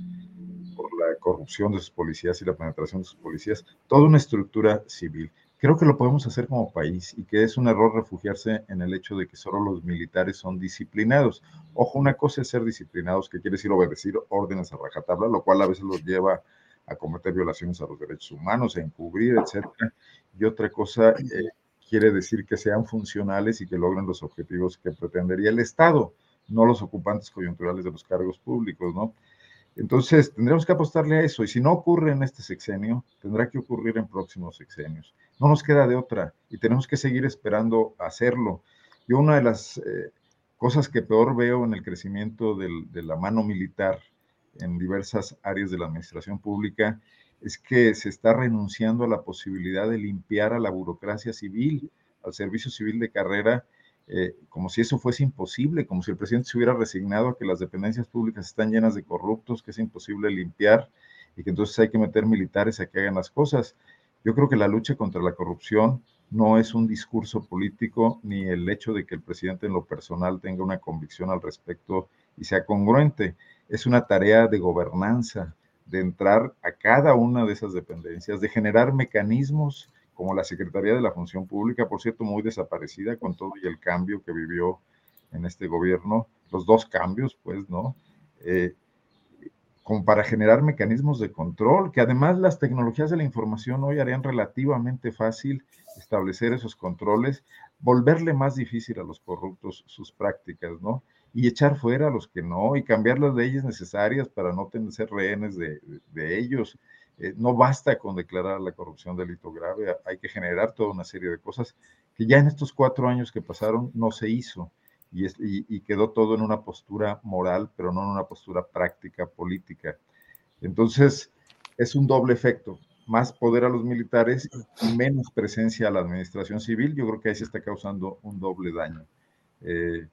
Speaker 6: por la corrupción de sus policías y la penetración de sus policías, toda una estructura civil. Creo que lo podemos hacer como país y que es un error refugiarse en el hecho de que solo los militares son disciplinados. Ojo, una cosa es ser disciplinados, que quiere decir obedecer órdenes a rajatabla, lo cual a veces los lleva a cometer violaciones a los derechos humanos, a encubrir, etcétera. Y otra cosa eh, quiere decir que sean funcionales y que logren los objetivos que pretendería el Estado no los ocupantes coyunturales de los cargos públicos, ¿no? Entonces, tendremos que apostarle a eso. Y si no ocurre en este sexenio, tendrá que ocurrir en próximos sexenios. No nos queda de otra y tenemos que seguir esperando hacerlo. Yo una de las eh, cosas que peor veo en el crecimiento de la mano militar en diversas áreas de la administración pública es que se está renunciando a la posibilidad de limpiar a la burocracia civil, al servicio civil de carrera, eh, como si eso fuese imposible, como si el presidente se hubiera resignado a que las dependencias públicas están llenas de corruptos, que es imposible limpiar y que entonces hay que meter militares a que hagan las cosas. Yo creo que la lucha contra la corrupción no es un discurso político ni el hecho de que el presidente en lo personal tenga una convicción al respecto y sea congruente. Es una tarea de gobernanza, de entrar a cada una de esas dependencias, de generar mecanismos como la Secretaría de la Función Pública, por cierto, muy desaparecida con todo y el cambio que vivió en este gobierno, los dos cambios, pues, ¿no? Eh, como para generar mecanismos de control, que además las tecnologías de la información hoy harían relativamente fácil establecer esos controles, volverle más difícil a los corruptos sus prácticas, ¿no? Y echar fuera a los que no, y cambiar las leyes necesarias para no tener ser rehenes de, de ellos. Eh, no basta con declarar la corrupción delito grave, hay que generar toda una serie de cosas que ya en estos cuatro años que pasaron no se hizo y, quedó todo en una postura moral, pero no en una postura práctica política. Entonces, es un doble efecto, más poder a los militares y menos presencia a la administración civil, yo creo que ahí se está causando un doble daño. Eh,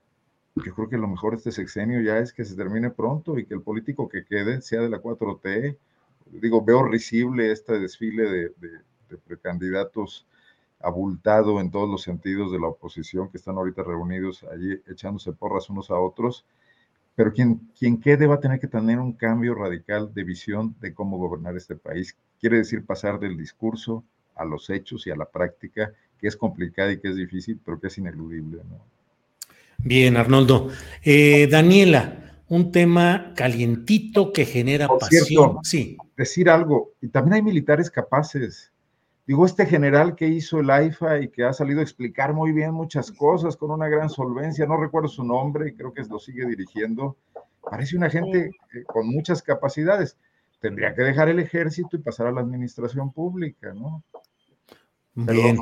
Speaker 6: yo creo que lo mejor de este sexenio ya es que se termine pronto y que el político que quede sea de la 4T digo, veo risible este desfile de, precandidatos abultado en todos los sentidos de la oposición que están ahorita reunidos allí echándose porras unos a otros, pero quien, quien quede va a tener que tener un cambio radical de visión de cómo gobernar este país. Quiere decir pasar del discurso a los hechos y a la práctica, que es complicada y que es difícil, pero que es ineludible.
Speaker 3: Bien, Arnoldo. Eh, Daniela, un tema calientito que genera pasión. sí.
Speaker 6: Decir algo, y también hay militares capaces. Digo, este general que hizo el AIFA y que ha salido a explicar muy bien muchas cosas con una gran solvencia, no recuerdo su nombre, creo que lo sigue dirigiendo, parece una gente con muchas capacidades. tendría que dejar el ejército y pasar a la administración pública, ¿no?
Speaker 3: Bien,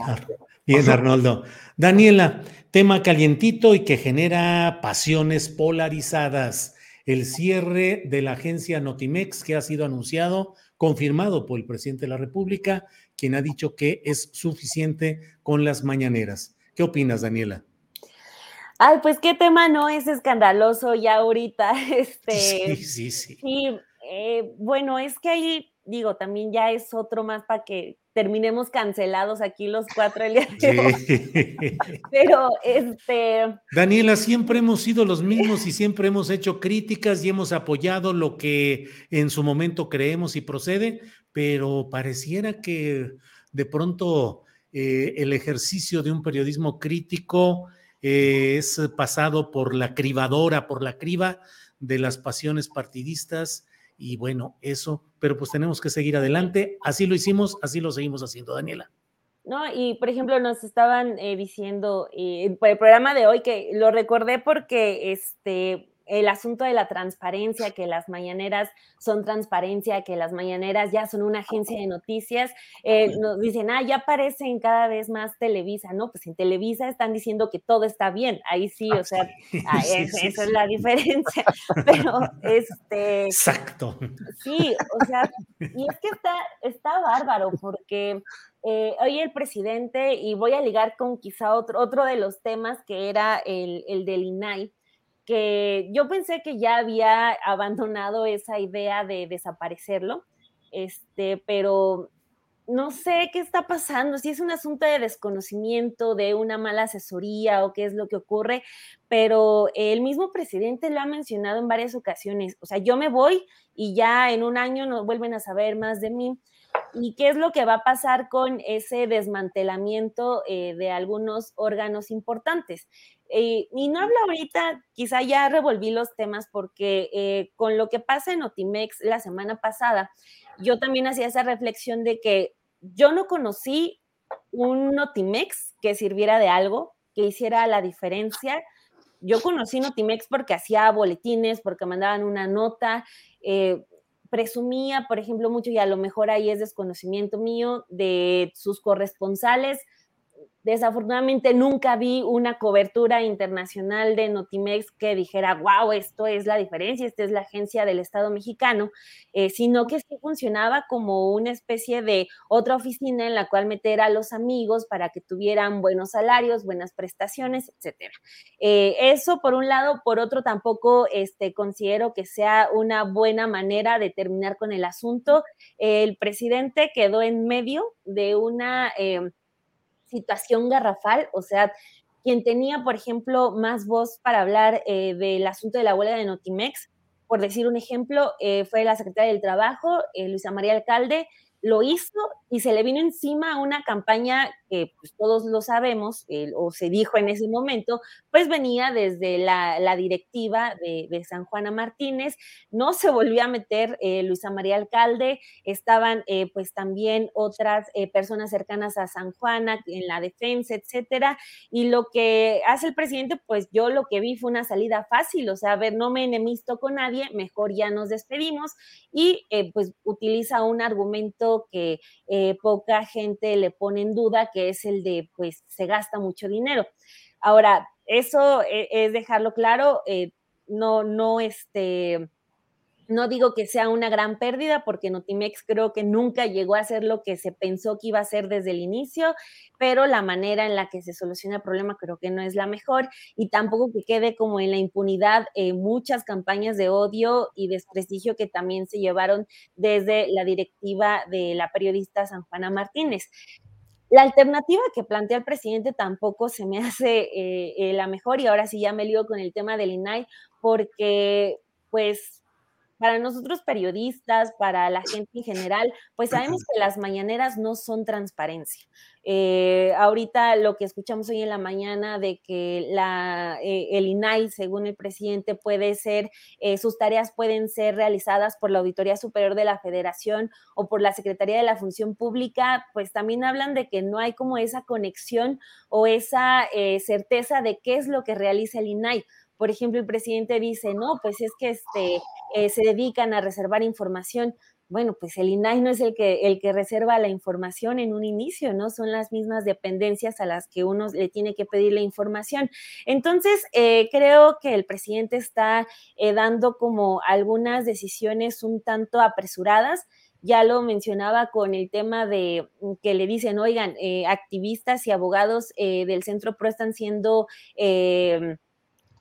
Speaker 3: bien, Arnoldo. Daniela, tema calientito y que genera pasiones polarizadas. El cierre de la agencia Notimex que ha sido anunciado, confirmado por el presidente de la República, quien ha dicho que es suficiente con las mañaneras. ¿Qué opinas, Daniela?
Speaker 4: Ay, pues qué tema no es escandaloso ya ahorita. <laughs> Este,
Speaker 3: sí, sí, sí.
Speaker 4: Sí, eh, bueno, es que ahí, digo, también ya es otro más para que terminemos cancelados aquí los cuatro el día de hoy. <laughs> Pero, este...
Speaker 3: Daniela, siempre hemos sido los mismos y siempre hemos hecho críticas y hemos apoyado lo que en su momento creemos y procede, pero pareciera que de pronto eh, el ejercicio de un periodismo crítico eh, es pasado por la cribadora, por la criba de las pasiones partidistas y bueno, eso, pero pues tenemos que seguir adelante. Así lo hicimos, así lo seguimos haciendo, Daniela.
Speaker 4: No, y por ejemplo, nos estaban eh, diciendo eh, por el programa de hoy que lo recordé porque este el asunto de la transparencia, que las mañaneras son transparencia, que las mañaneras ya son una agencia de noticias, eh, nos dicen, ah, ya aparecen cada vez más Televisa, ¿no? Pues en Televisa están diciendo que todo está bien, ahí sí, o sea, ah, <laughs> esa es la diferencia, <laughs> pero este...
Speaker 3: Exacto.
Speaker 4: Sí, o sea, y es que está, está bárbaro, porque eh, hoy el presidente, y voy a ligar con quizá otro, otro de los temas que era el, el del INAI, que yo pensé que ya había abandonado esa idea de desaparecerlo, este, pero no sé qué está pasando, si es un asunto de desconocimiento, de una mala asesoría o qué es lo que ocurre, pero el mismo presidente lo ha mencionado en varias ocasiones, o sea, yo me voy y ya en un año no vuelven a saber más de mí. ¿Y qué es lo que va a pasar con ese desmantelamiento eh, de algunos órganos importantes? Eh, y no hablo ahorita, quizá ya revolví los temas porque eh, con lo que pasa en Otimex la semana pasada, yo también hacía esa reflexión de que yo no conocí un Notimex que sirviera de algo, que hiciera la diferencia. Yo conocí Notimex porque hacía boletines, porque mandaban una nota. Eh, presumía, por ejemplo, mucho, y a lo mejor ahí es desconocimiento mío, de sus corresponsales Desafortunadamente nunca vi una cobertura internacional de Notimex que dijera, wow, esto es la diferencia, esta es la agencia del Estado mexicano, eh, sino que sí funcionaba como una especie de otra oficina en la cual meter a los amigos para que tuvieran buenos salarios, buenas prestaciones, etcétera. Eh, eso por un lado, por otro tampoco este, considero que sea una buena manera de terminar con el asunto. el presidente quedó en medio de una... Em, situación garrafal, o sea, quien tenía, por ejemplo, más voz para hablar eh, del asunto de la huelga de Notimex, por decir un ejemplo, eh, fue la secretaria del Trabajo, eh, Luisa María Alcalde, lo hizo y se le vino encima una campaña que pues, todos lo sabemos, o se dijo en ese momento, pues venía desde la, directiva de, San Juana Martínez, no se volvió a meter eh, Luisa María Alcalde, estaban eh, pues también otras eh, personas cercanas a San Juana en la defensa, etcétera, y lo que hace el presidente, pues yo lo que vi fue una salida fácil, o sea, a ver, no me enemisto con nadie, mejor ya nos despedimos, y pues utiliza un argumento que poca gente le pone en duda, que es el de, pues, se gasta mucho dinero. Ahora, eso e, es dejarlo claro, eh, no, no, este, no digo que sea una gran pérdida porque Notimex creo que nunca llegó a ser lo que se pensó que iba a ser desde el inicio, pero la manera en la que se soluciona el problema creo que no es la mejor y tampoco que quede como en la impunidad eh, muchas campañas de odio y desprestigio que también se llevaron desde la directiva de la periodista San Juana Martínez. La alternativa que plantea el presidente tampoco se me <laughs> hace eh, eh, la mejor y ahora sí ya me lío con el tema del INAI porque pues para nosotros periodistas, para la gente en general, pues sabemos que las mañaneras no son transparencia. Eh, ahorita lo que escuchamos hoy en la mañana de que la, eh, el INAI, según el presidente, puede ser, eh, sus tareas pueden ser realizadas por la Auditoría Superior de la Federación o por la Secretaría de la Función Pública, pues también hablan de que no hay como esa conexión o esa certeza de qué es lo que realiza el INAI por ejemplo, el presidente dice, no, pues es que este, eh, se dedican a reservar información. bueno, pues el INAI no es el que, el que reserva la información en un inicio, ¿no? Son las mismas dependencias a las que uno le tiene que pedir la información. Entonces, eh, creo que el presidente está eh, dando como algunas decisiones un tanto apresuradas. Ya lo mencionaba con el tema de mm, que le dicen, oigan, activistas y abogados del Centro PRO están siendo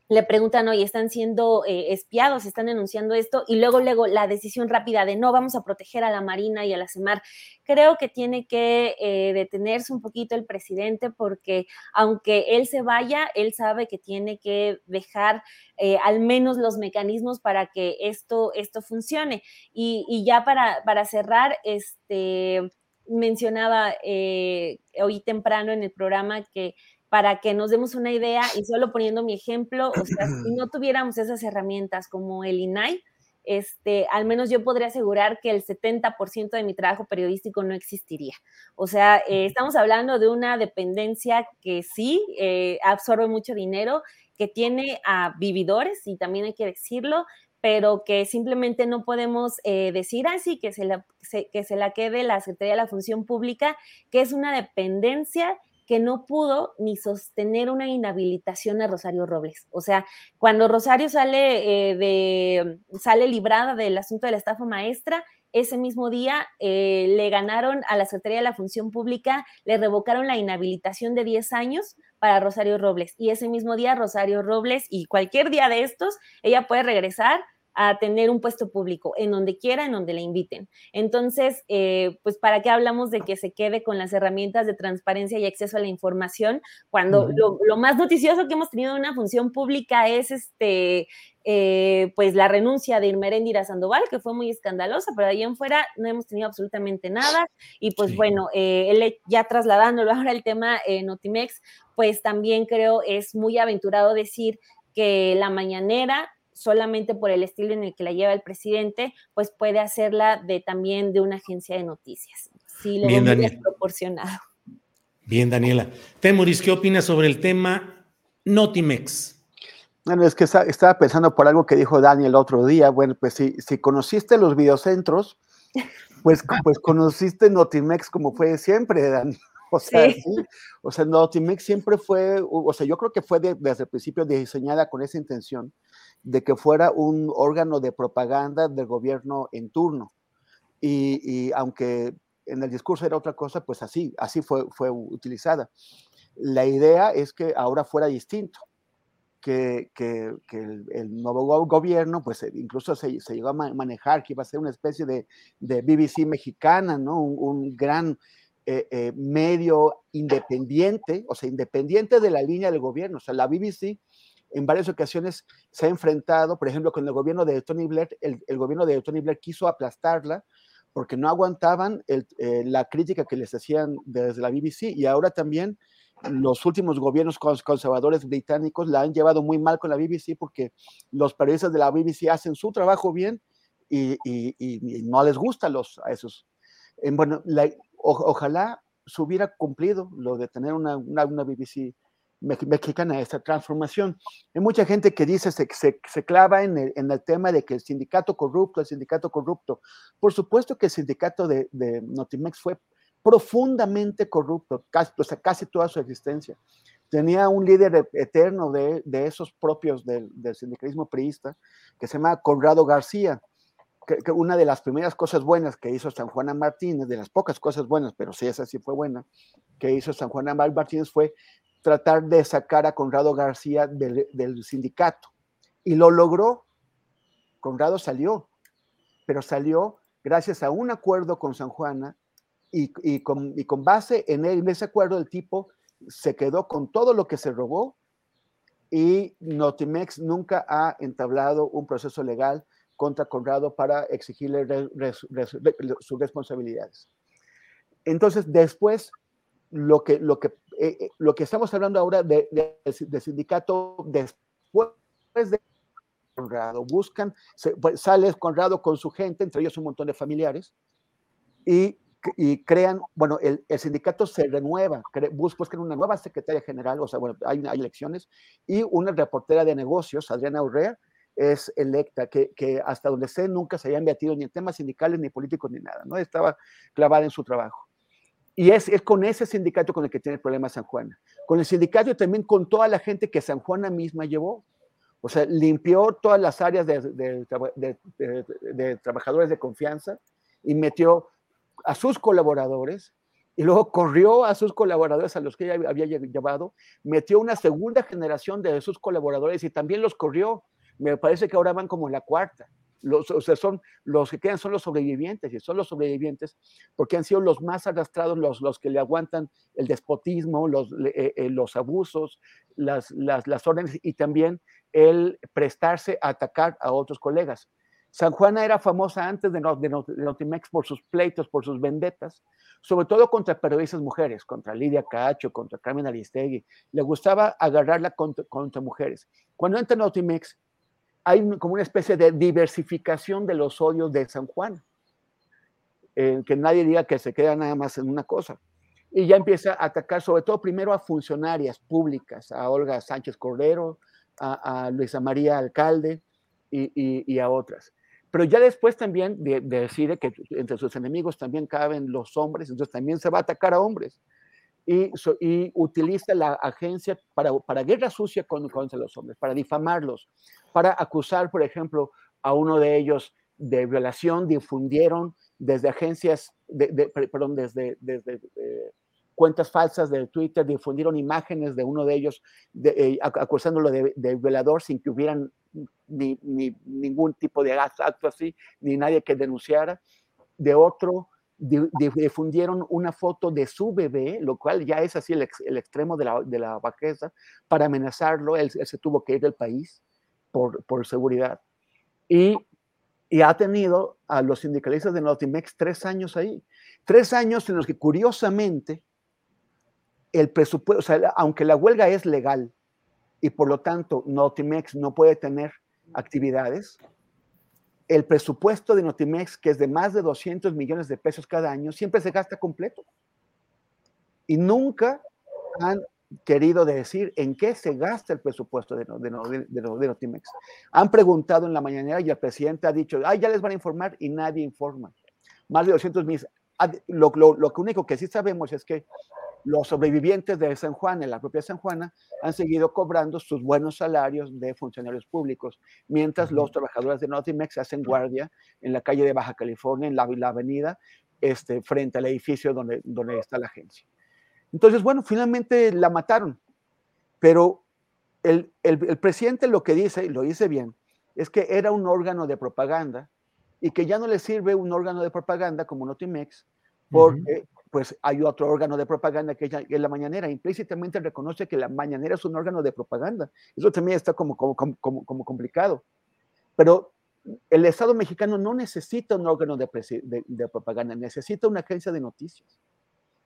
Speaker 4: le preguntan, oye, están siendo eh, espiados, están denunciando esto, y luego, luego la decisión rápida de no, vamos a proteger a la Marina y a la CEMAR. Creo que tiene que eh, detenerse un poquito el presidente porque aunque él se vaya, él sabe que tiene que dejar eh, al menos los mecanismos para que esto, esto funcione. Y, ya para, para cerrar, este, mencionaba hoy temprano en el programa que para que nos demos una idea y solo poniendo mi ejemplo, o sea, si <clears throat> no tuviéramos esas herramientas como el INAI, este, al menos yo podría asegurar que el 70% de mi trabajo periodístico no existiría. O sea, eh, estamos hablando de una dependencia que sí eh, absorbe mucho dinero, que tiene a vividores, y también hay que decirlo, pero que simplemente no podemos eh, decir así que se, la, que se la quede la Secretaría de la Función Pública, que es una dependencia que no pudo ni sostener una inhabilitación a Rosario Robles. O sea, cuando Rosario sale, eh, de, sale librada del asunto de la estafa maestra, ese mismo día eh, le ganaron a la Secretaría de la Función Pública, le revocaron la inhabilitación de 10 años para Rosario Robles. Y ese mismo día Rosario Robles y cualquier día de estos, ella puede regresar a tener un puesto público en donde quiera, en donde le inviten. Entonces, eh, pues, ¿para qué hablamos de que se quede con las herramientas de transparencia y acceso a la información cuando lo, más noticioso que hemos tenido en una función pública es este, eh, pues la renuncia de Irmeréndira Sandoval, que fue muy escandalosa, pero de ahí en fuera no hemos tenido absolutamente nada. Y pues bueno, eh, él ya trasladándolo <laughs> ahora al tema Notimex, pues también creo es muy aventurado decir que la mañanera solamente por el estilo en el que la lleva el presidente, pues puede hacerla de también de una agencia de noticias. Sí, le Bien, proporcionado.
Speaker 3: Bien, Daniela. Temuris, ¿qué opinas sobre el tema Notimex?
Speaker 5: Bueno, es que estaba pensando por algo que dijo Daniel el otro día. Bueno, pues si, si conociste los videocentros, pues, <laughs> pues conociste Notimex como fue siempre, Daniel. <laughs> O sea, sí. o sea, Notimex siempre fue, o sea, yo creo que fue desde el principio diseñada con esa intención de que fuera un órgano de propaganda del gobierno en turno. Y, aunque en el discurso era otra cosa, pues así, así fue, fue utilizada. La idea es que ahora fuera distinto, que, que, el, nuevo gobierno, pues eh, incluso se, se, llegó a manejar que iba a ser una especie de, de BBC mexicana, ¿no? Un, gran eh, eh, medio independiente, o sea, independiente de la línea del gobierno. O sea, la BBC en varias ocasiones se ha enfrentado, por ejemplo, con el gobierno de Tony Blair, el, gobierno de Tony Blair quiso aplastarla porque no aguantaban eh, la crítica que les hacían desde la BBC y ahora también los últimos gobiernos conservadores británicos la han llevado muy mal con la BBC porque los periodistas de la BBC hacen su trabajo bien y, no les gusta los, a esos. Eh, bueno, ojalá se hubiera cumplido lo de tener una, una, una BBC mexicana, esta transformación. Hay mucha gente que dice, se, se, clava en el, en el, tema de que el sindicato corrupto, el sindicato corrupto. Por supuesto que el sindicato de, de Notimex fue profundamente corrupto, casi, o sea, casi toda su existencia. Tenía un líder e, eterno de, de esos propios del, del, sindicalismo priista, que se llama Conrado García, que, una de las primeras cosas buenas que hizo San Juana Martínez, de las pocas cosas buenas, pero sí, esa sí fue buena, que hizo San Juana Martínez fue tratar de sacar a Conrado García del, sindicato. Y lo logró. Conrado salió, pero salió gracias a un acuerdo con San Juana y, con, base en, ese acuerdo el tipo se quedó con todo lo que se robó y Notimex nunca ha entablado un proceso legal contra Conrado para exigirle sus responsabilidades. Entonces, después, lo que, lo que eh, eh, lo que estamos hablando ahora de, sindicato después de Conrado, buscan, pues, sale Conrado con su gente, entre ellos un montón de familiares, y, crean, bueno, el, sindicato se renueva, buscan una nueva secretaria general, o sea, bueno, hay, elecciones, y una reportera de negocios, Adriana Urrea, es electa, que, que, hasta donde sé nunca se había metido ni en temas sindicales, ni políticos, ni nada, ¿no? Estaba clavada en su trabajo. Y es, es con ese sindicato con el que tiene el problema San Juana. Con el sindicato y también con toda la gente que San Juana misma llevó. O sea, limpió todas las áreas de, de, trabajadores de confianza y metió a sus colaboradores y luego corrió a sus colaboradores a los que ella había llevado, metió una segunda generación de sus colaboradores y también los corrió. Me parece que ahora van como la cuarta. Los, o sea, son los que quedan son los sobrevivientes y son los sobrevivientes porque han sido los más arrastrados, los, los que le aguantan el despotismo, los, eh, eh, los abusos, las, las, las órdenes y también el prestarse a atacar a otros colegas. San Juana era famosa antes de, de, de Notimex por sus pleitos, por sus vendetas, sobre todo contra periodistas mujeres, contra Lidia Cacho, contra Carmen Aristegui. Le gustaba agarrarla contra, contra mujeres. Cuando entra Notimex, hay como una especie de diversificación de los odios de San Juan. Que nadie diga que se queda nada más en una cosa. Y ya empieza a atacar sobre todo primero a funcionarias públicas, a Olga Sánchez Cordero, a, Luisa María Alcalde y, a otras pero ya después también de, de decide que entre sus enemigos también caben los hombres, entonces también se va a atacar a hombres. Y, so, y utiliza la agencia para, para guerra sucia con, contra los hombres, para difamarlos, para acusar, por ejemplo, a uno de ellos de violación, difundieron desde agencias, de, de, perdón, desde, desde eh, cuentas falsas de Twitter, difundieron imágenes de uno de ellos de, eh, acusándolo de, violador sin que hubieran ni, ni, ningún tipo de acto así, ni nadie que denunciara. De otro, difundieron una foto de su bebé, lo cual ya es así el, ex, el extremo de la, de la, bajeza, para amenazarlo. Él, él, se tuvo que ir del país por, por seguridad. Y, y, ha tenido a los sindicalistas de Notimex tres años ahí. Tres años en los que curiosamente el presupuesto, o sea, aunque la huelga es legal, y por lo tanto Notimex no puede tener actividades, el presupuesto de Notimex, que es de más de 200 millones de pesos cada año, siempre se gasta completo. Y nunca han querido decir en qué se gasta el presupuesto de, Notimex. Han preguntado en la mañanera y el presidente ha dicho, ay, ya les van a informar y nadie informa. Más de 200 millones. Lo, lo, lo único que sí sabemos es que los sobrevivientes de San Juan, en la propia San Juana, han seguido cobrando sus buenos salarios de funcionarios públicos, mientras los trabajadores de Notimex hacen guardia en la calle de Baja California, en la, la avenida, este, frente al edificio donde, donde está la agencia. Entonces, bueno, finalmente la mataron, pero el, el, el presidente lo que dice, y lo dice bien, es que era un órgano de propaganda y que ya no le sirve un órgano de propaganda como Notimex, porque uh -huh pues hay otro órgano de propaganda que es la mañanera. Implícitamente reconoce que la mañanera es un órgano de propaganda. Eso también está como, como, como, como complicado. Pero el Estado mexicano no necesita un órgano de, de, de, propaganda, necesita una agencia de noticias.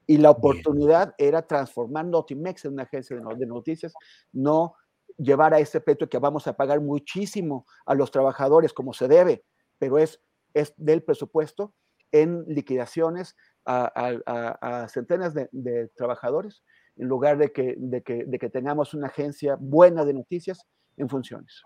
Speaker 5: Y la oportunidad Bien. era transformar Notimex en una agencia de, de noticias, no llevar a ese peto que vamos a pagar muchísimo a los trabajadores como se debe, pero es, es del presupuesto en liquidaciones, a, a, a centenas de, de, trabajadores en lugar de que, de, que, de que tengamos una agencia buena de noticias en funciones.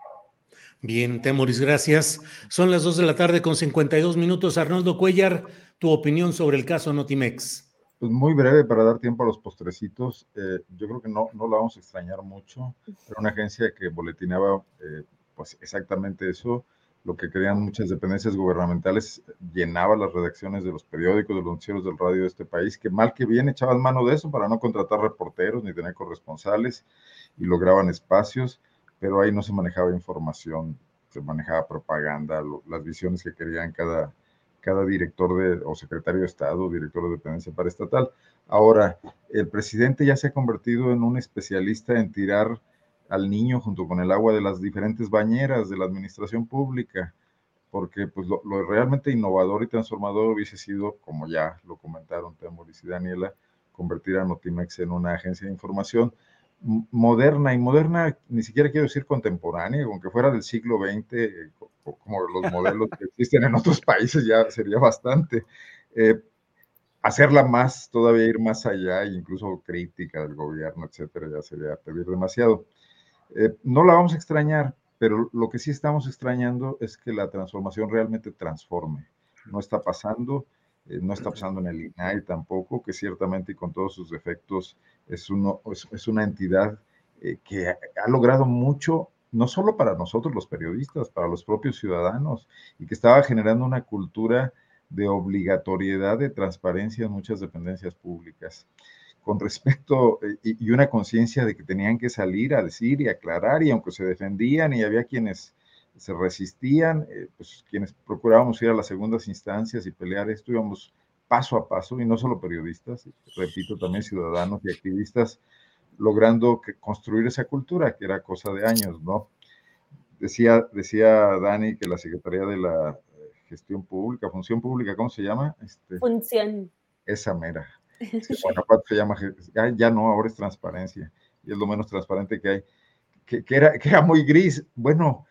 Speaker 3: Bien, Temoris, gracias. Son las 2 de la tarde con 52 minutos. Arnoldo Cuellar, tu opinión sobre el caso Notimex.
Speaker 6: Pues muy breve para dar tiempo a los postrecitos. Eh, yo creo que no, no la vamos a extrañar mucho. Era una agencia que boletinaba eh, pues exactamente eso lo que querían muchas dependencias gubernamentales, llenaba las redacciones de los periódicos, de los noticieros del radio de este país, que mal que bien echaban mano de eso para no contratar reporteros ni tener corresponsales y lograban espacios, pero ahí no se manejaba información, se manejaba propaganda, las visiones que querían cada, cada director de, o secretario de Estado, director de dependencia paraestatal. Ahora, el presidente ya se ha convertido en un especialista en tirar al niño junto con el agua de las diferentes bañeras de la administración pública, porque pues lo, lo realmente innovador y transformador hubiese sido, como ya lo comentaron Temoris y Daniela, convertir a Notimex en una agencia de información moderna y moderna, ni siquiera quiero decir contemporánea, aunque fuera del siglo XX, como los <laughs> modelos que existen en otros países, ya sería bastante. Eh, hacerla más, todavía ir más allá, incluso crítica del gobierno, etcétera, ya sería pedir demasiado. Eh, no la vamos a extrañar, pero lo que sí estamos extrañando es que la transformación realmente transforme. No está pasando, eh, no está pasando en el INAI tampoco, que ciertamente y con todos sus defectos es, una entidad eh, que ha, logrado mucho, no solo para nosotros los periodistas, para los propios ciudadanos, y que estaba generando una cultura de obligatoriedad de transparencia en muchas dependencias públicas con respecto eh, y, una conciencia de que tenían que salir a decir y aclarar, y aunque se defendían y había quienes se resistían, eh, pues quienes procurábamos ir a las segundas instancias y pelear esto, íbamos paso a paso, y no solo periodistas, repito, también ciudadanos y activistas, logrando que, construir esa cultura, que era cosa de años, ¿no? Decía, decía Dani que la Secretaría de la eh, Gestión Pública, Función Pública, ¿cómo se llama?
Speaker 4: Este, Función.
Speaker 6: Esa mera. Se llama, ya, no, ahora es transparencia, y es lo menos transparente que hay, que, que, era, que era muy gris. Bueno,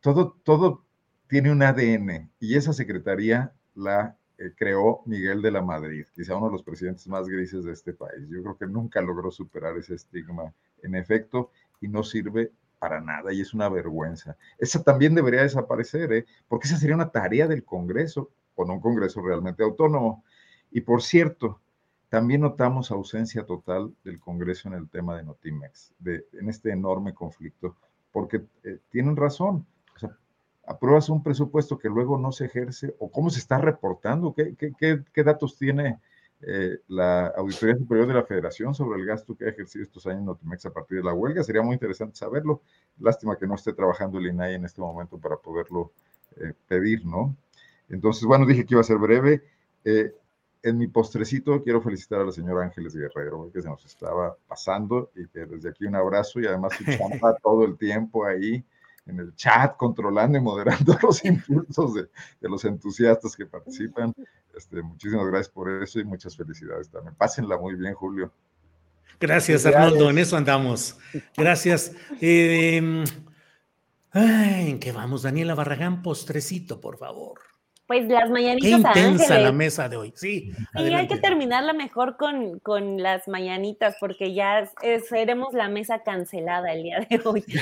Speaker 6: todo, todo tiene un ADN y esa secretaría la eh, creó Miguel de la Madrid, quizá uno de los presidentes más grises de este país. Yo creo que nunca logró superar ese estigma en efecto y no sirve para nada y es una vergüenza. Esa también debería desaparecer, ¿eh? porque esa sería una tarea del Congreso, con un Congreso realmente autónomo. Y por cierto, también notamos ausencia total del Congreso en el tema de Notimex, de, en este enorme conflicto, porque eh, tienen razón apruebas un presupuesto que luego no se ejerce o cómo se está reportando, qué, qué, qué, datos tiene eh, la Auditoría Superior de la Federación sobre el gasto que ha ejercido estos años Notimex a partir de la huelga. Sería muy interesante saberlo. Lástima que no esté trabajando el INAI en este momento para poderlo eh, pedir, ¿no? Entonces, bueno, dije que iba a ser breve. En mi postrecito quiero felicitar a la señora Ángeles Guerrero, que se nos estaba pasando y que desde aquí un abrazo y además su chamba <laughs> todo el tiempo ahí en el chat, controlando y moderando <laughs> los impulsos de, los entusiastas que participan. Este, muchísimas gracias por eso y muchas felicidades también. Pásenla muy bien, Julio.
Speaker 3: Gracias, Arnoldo, en eso andamos. Gracias. Eh, ¿En qué vamos? Daniela Barragán, postrecito, por favor.
Speaker 4: Pues las mañanitas.
Speaker 3: Qué intensa la mesa de hoy, sí.
Speaker 4: Y hay que terminarla mejor con, con las mañanitas, porque ya seremos la mesa cancelada el día de hoy. <laughs>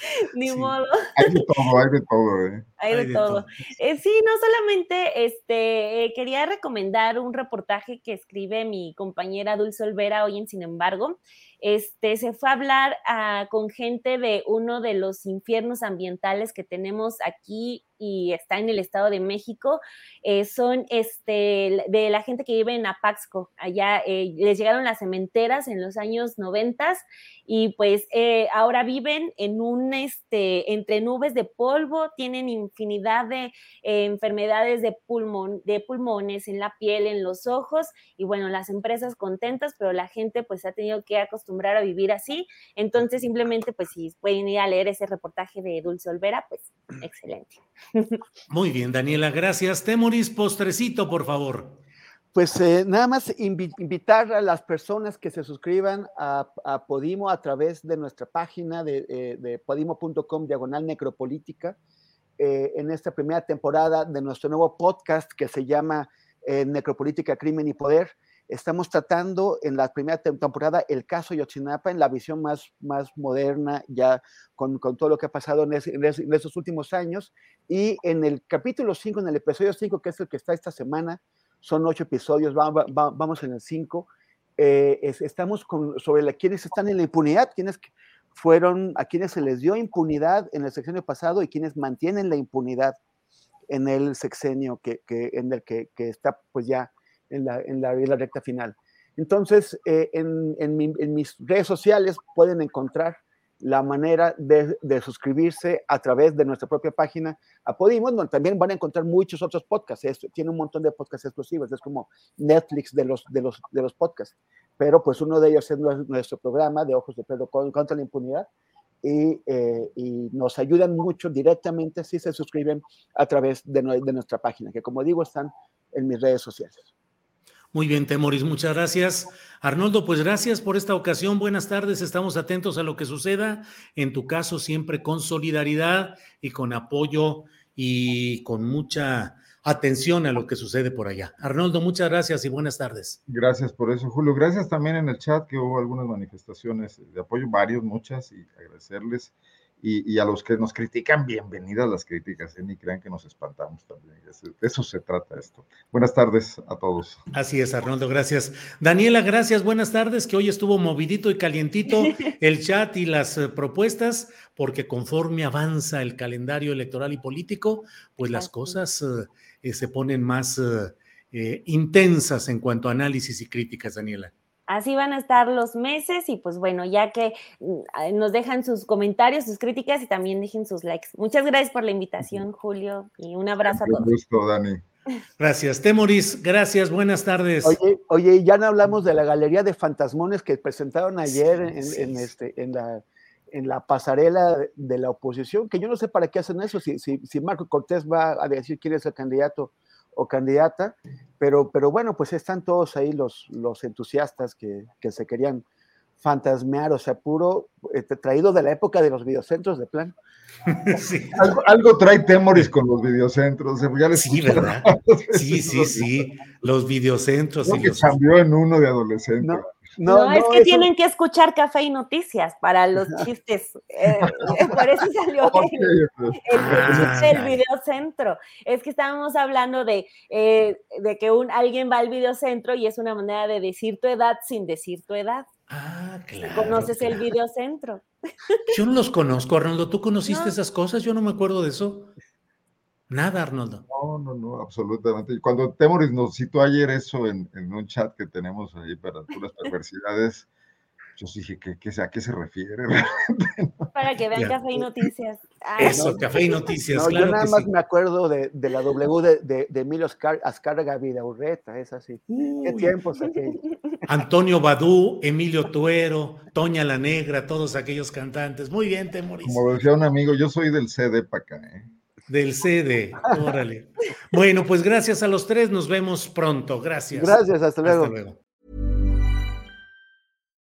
Speaker 4: <laughs> Ni modo.
Speaker 6: Hay de todo, hay de todo.
Speaker 4: ¿eh? Hay, de, todo. Eh, sí, no solamente este, eh, quería recomendar un reportaje que escribe mi compañera Dulce Olvera hoy en Sin embargo. Este, se fue a hablar ah, con gente de uno de los infiernos ambientales que tenemos aquí y está en el Estado de México, eh, son este, de la gente que vive en Apaxco. Allá eh, les llegaron las cementeras en los años 90 y pues eh, ahora viven en un, este, entre nubes de polvo, tienen infinidad de enfermedades de, pulmón, de pulmones en la piel, en los ojos y bueno, las empresas contentas, pero la gente pues ha tenido que acostumbrar a vivir así. Entonces simplemente pues si pueden ir a leer ese reportaje de Dulce Olvera, pues <clears throat> excelente.
Speaker 3: Muy bien, Daniela, gracias. Temoris, postrecito, por favor.
Speaker 5: Pues eh, nada más invitar a las personas que se suscriban a, Podimo a través de nuestra página de, eh, podimo.com diagonal necropolítica eh, en esta primera temporada de nuestro nuevo podcast que se llama Necropolítica, Crimen y Poder estamos tratando en la primera temporada el caso Yotzinapa en la visión más, más moderna, ya con, con todo lo que ha pasado en, en, esos últimos años. Y en el capítulo 5, en el episodio 5, que es el que está esta semana, son ocho episodios, vamos en el 5, eh, estamos con, sobre la, están en la impunidad, quienes fueron, a quienes se les dio impunidad en el sexenio pasado y quienes mantienen la impunidad en el sexenio que, que en el que, que está pues ya en la, en la, recta final. Entonces, eh, en, en, mis redes sociales pueden encontrar la manera de, de, suscribirse a través de nuestra propia página a Podimo, donde también van a encontrar muchos otros podcasts. tiene un montón de podcasts exclusivos, es como Netflix de los, de los, de los podcasts. Pero pues uno de ellos es nuestro programa de Ojos de Pedro contra la impunidad. Y, eh, y, nos ayudan mucho directamente si se suscriben a través de, de nuestra página, que como digo están en mis redes sociales.
Speaker 3: Muy bien, Temoris, muchas gracias. Arnoldo, pues gracias por esta ocasión. Buenas tardes, estamos atentos a lo que suceda. En tu caso, siempre con solidaridad y con apoyo y con mucha atención a lo que sucede por allá. Arnoldo, muchas gracias y buenas tardes.
Speaker 6: Gracias por eso, Julio. Gracias también en el chat que hubo algunas manifestaciones de apoyo, varios, muchas, y agradecerles. Y, a los que nos critican, bienvenidas las críticas, ¿eh? ni crean que nos espantamos también. De eso se trata esto. Buenas tardes a todos.
Speaker 3: Así es, Arnoldo, gracias. Daniela, gracias, buenas tardes, que hoy estuvo movidito y calientito <laughs> el chat y las eh, propuestas, porque conforme avanza el calendario electoral y político, pues las cosas eh, se ponen más intensas en cuanto a análisis y críticas, Daniela.
Speaker 4: Así van a estar los meses y pues bueno, ya que mm, nos dejan sus comentarios, sus críticas y también dejen sus likes. Muchas gracias por la invitación, Julio, y un abrazo a todos.
Speaker 6: Un gusto, Dani. <laughs>
Speaker 3: Gracias. Temoris, gracias, buenas tardes.
Speaker 5: Oye, oye, ya no hablamos de la galería de fantasmones que presentaron ayer en, este, en, la, en la pasarela de la oposición, que yo no sé para qué hacen eso, si, si, si Marco Cortés va a decir quién es el candidato o candidata, pero, pero bueno, pues están todos ahí los, los entusiastas que, que se querían fantasmear, o sea, puro este, traído de la época de los videocentros de plan. <laughs>
Speaker 6: Sí. Algo, trae Temoris con los videocentros. Ya
Speaker 3: sí, ¿verdad? Sí, sí, sí. Los videocentros.
Speaker 6: Creo que cambió en uno de adolescente.
Speaker 4: No, es que tienen que escuchar café y noticias para los chistes. Eh, <laughs> por eso salió el, videocentro. Es que estábamos hablando de, eh, de que un, alguien va al videocentro y es una manera de decir tu edad sin decir tu edad.
Speaker 3: Ah, claro.
Speaker 4: ¿Conoces el videocentro?
Speaker 3: Yo no los conozco, Arnoldo. ¿Tú conociste esas cosas? Yo no me acuerdo de eso. Nada, Arnoldo.
Speaker 6: No, no, no, absolutamente. Cuando Temoris nos citó ayer eso en, un chat que tenemos ahí para las perversidades, <laughs> yo dije, ¿qué, qué, ¿a qué se refiere? <laughs>
Speaker 4: Para que vean Café y Noticias.
Speaker 3: Eso, Café y Noticias.
Speaker 5: yo nada más me acuerdo de, la W de, de, Emilio Azcárraga Vidaurreta, es así. ¿Qué tiempos aquellos? <laughs>
Speaker 3: Antonio Badú, Emilio Tuero, Toña la Negra, todos aquellos cantantes. Muy bien, Temoris.
Speaker 6: Como decía un amigo, yo soy del CD para acá, ¿eh?
Speaker 3: Del CD, órale. Bueno, pues gracias a los tres, nos vemos pronto. Gracias.
Speaker 5: Gracias, hasta luego. Hasta luego.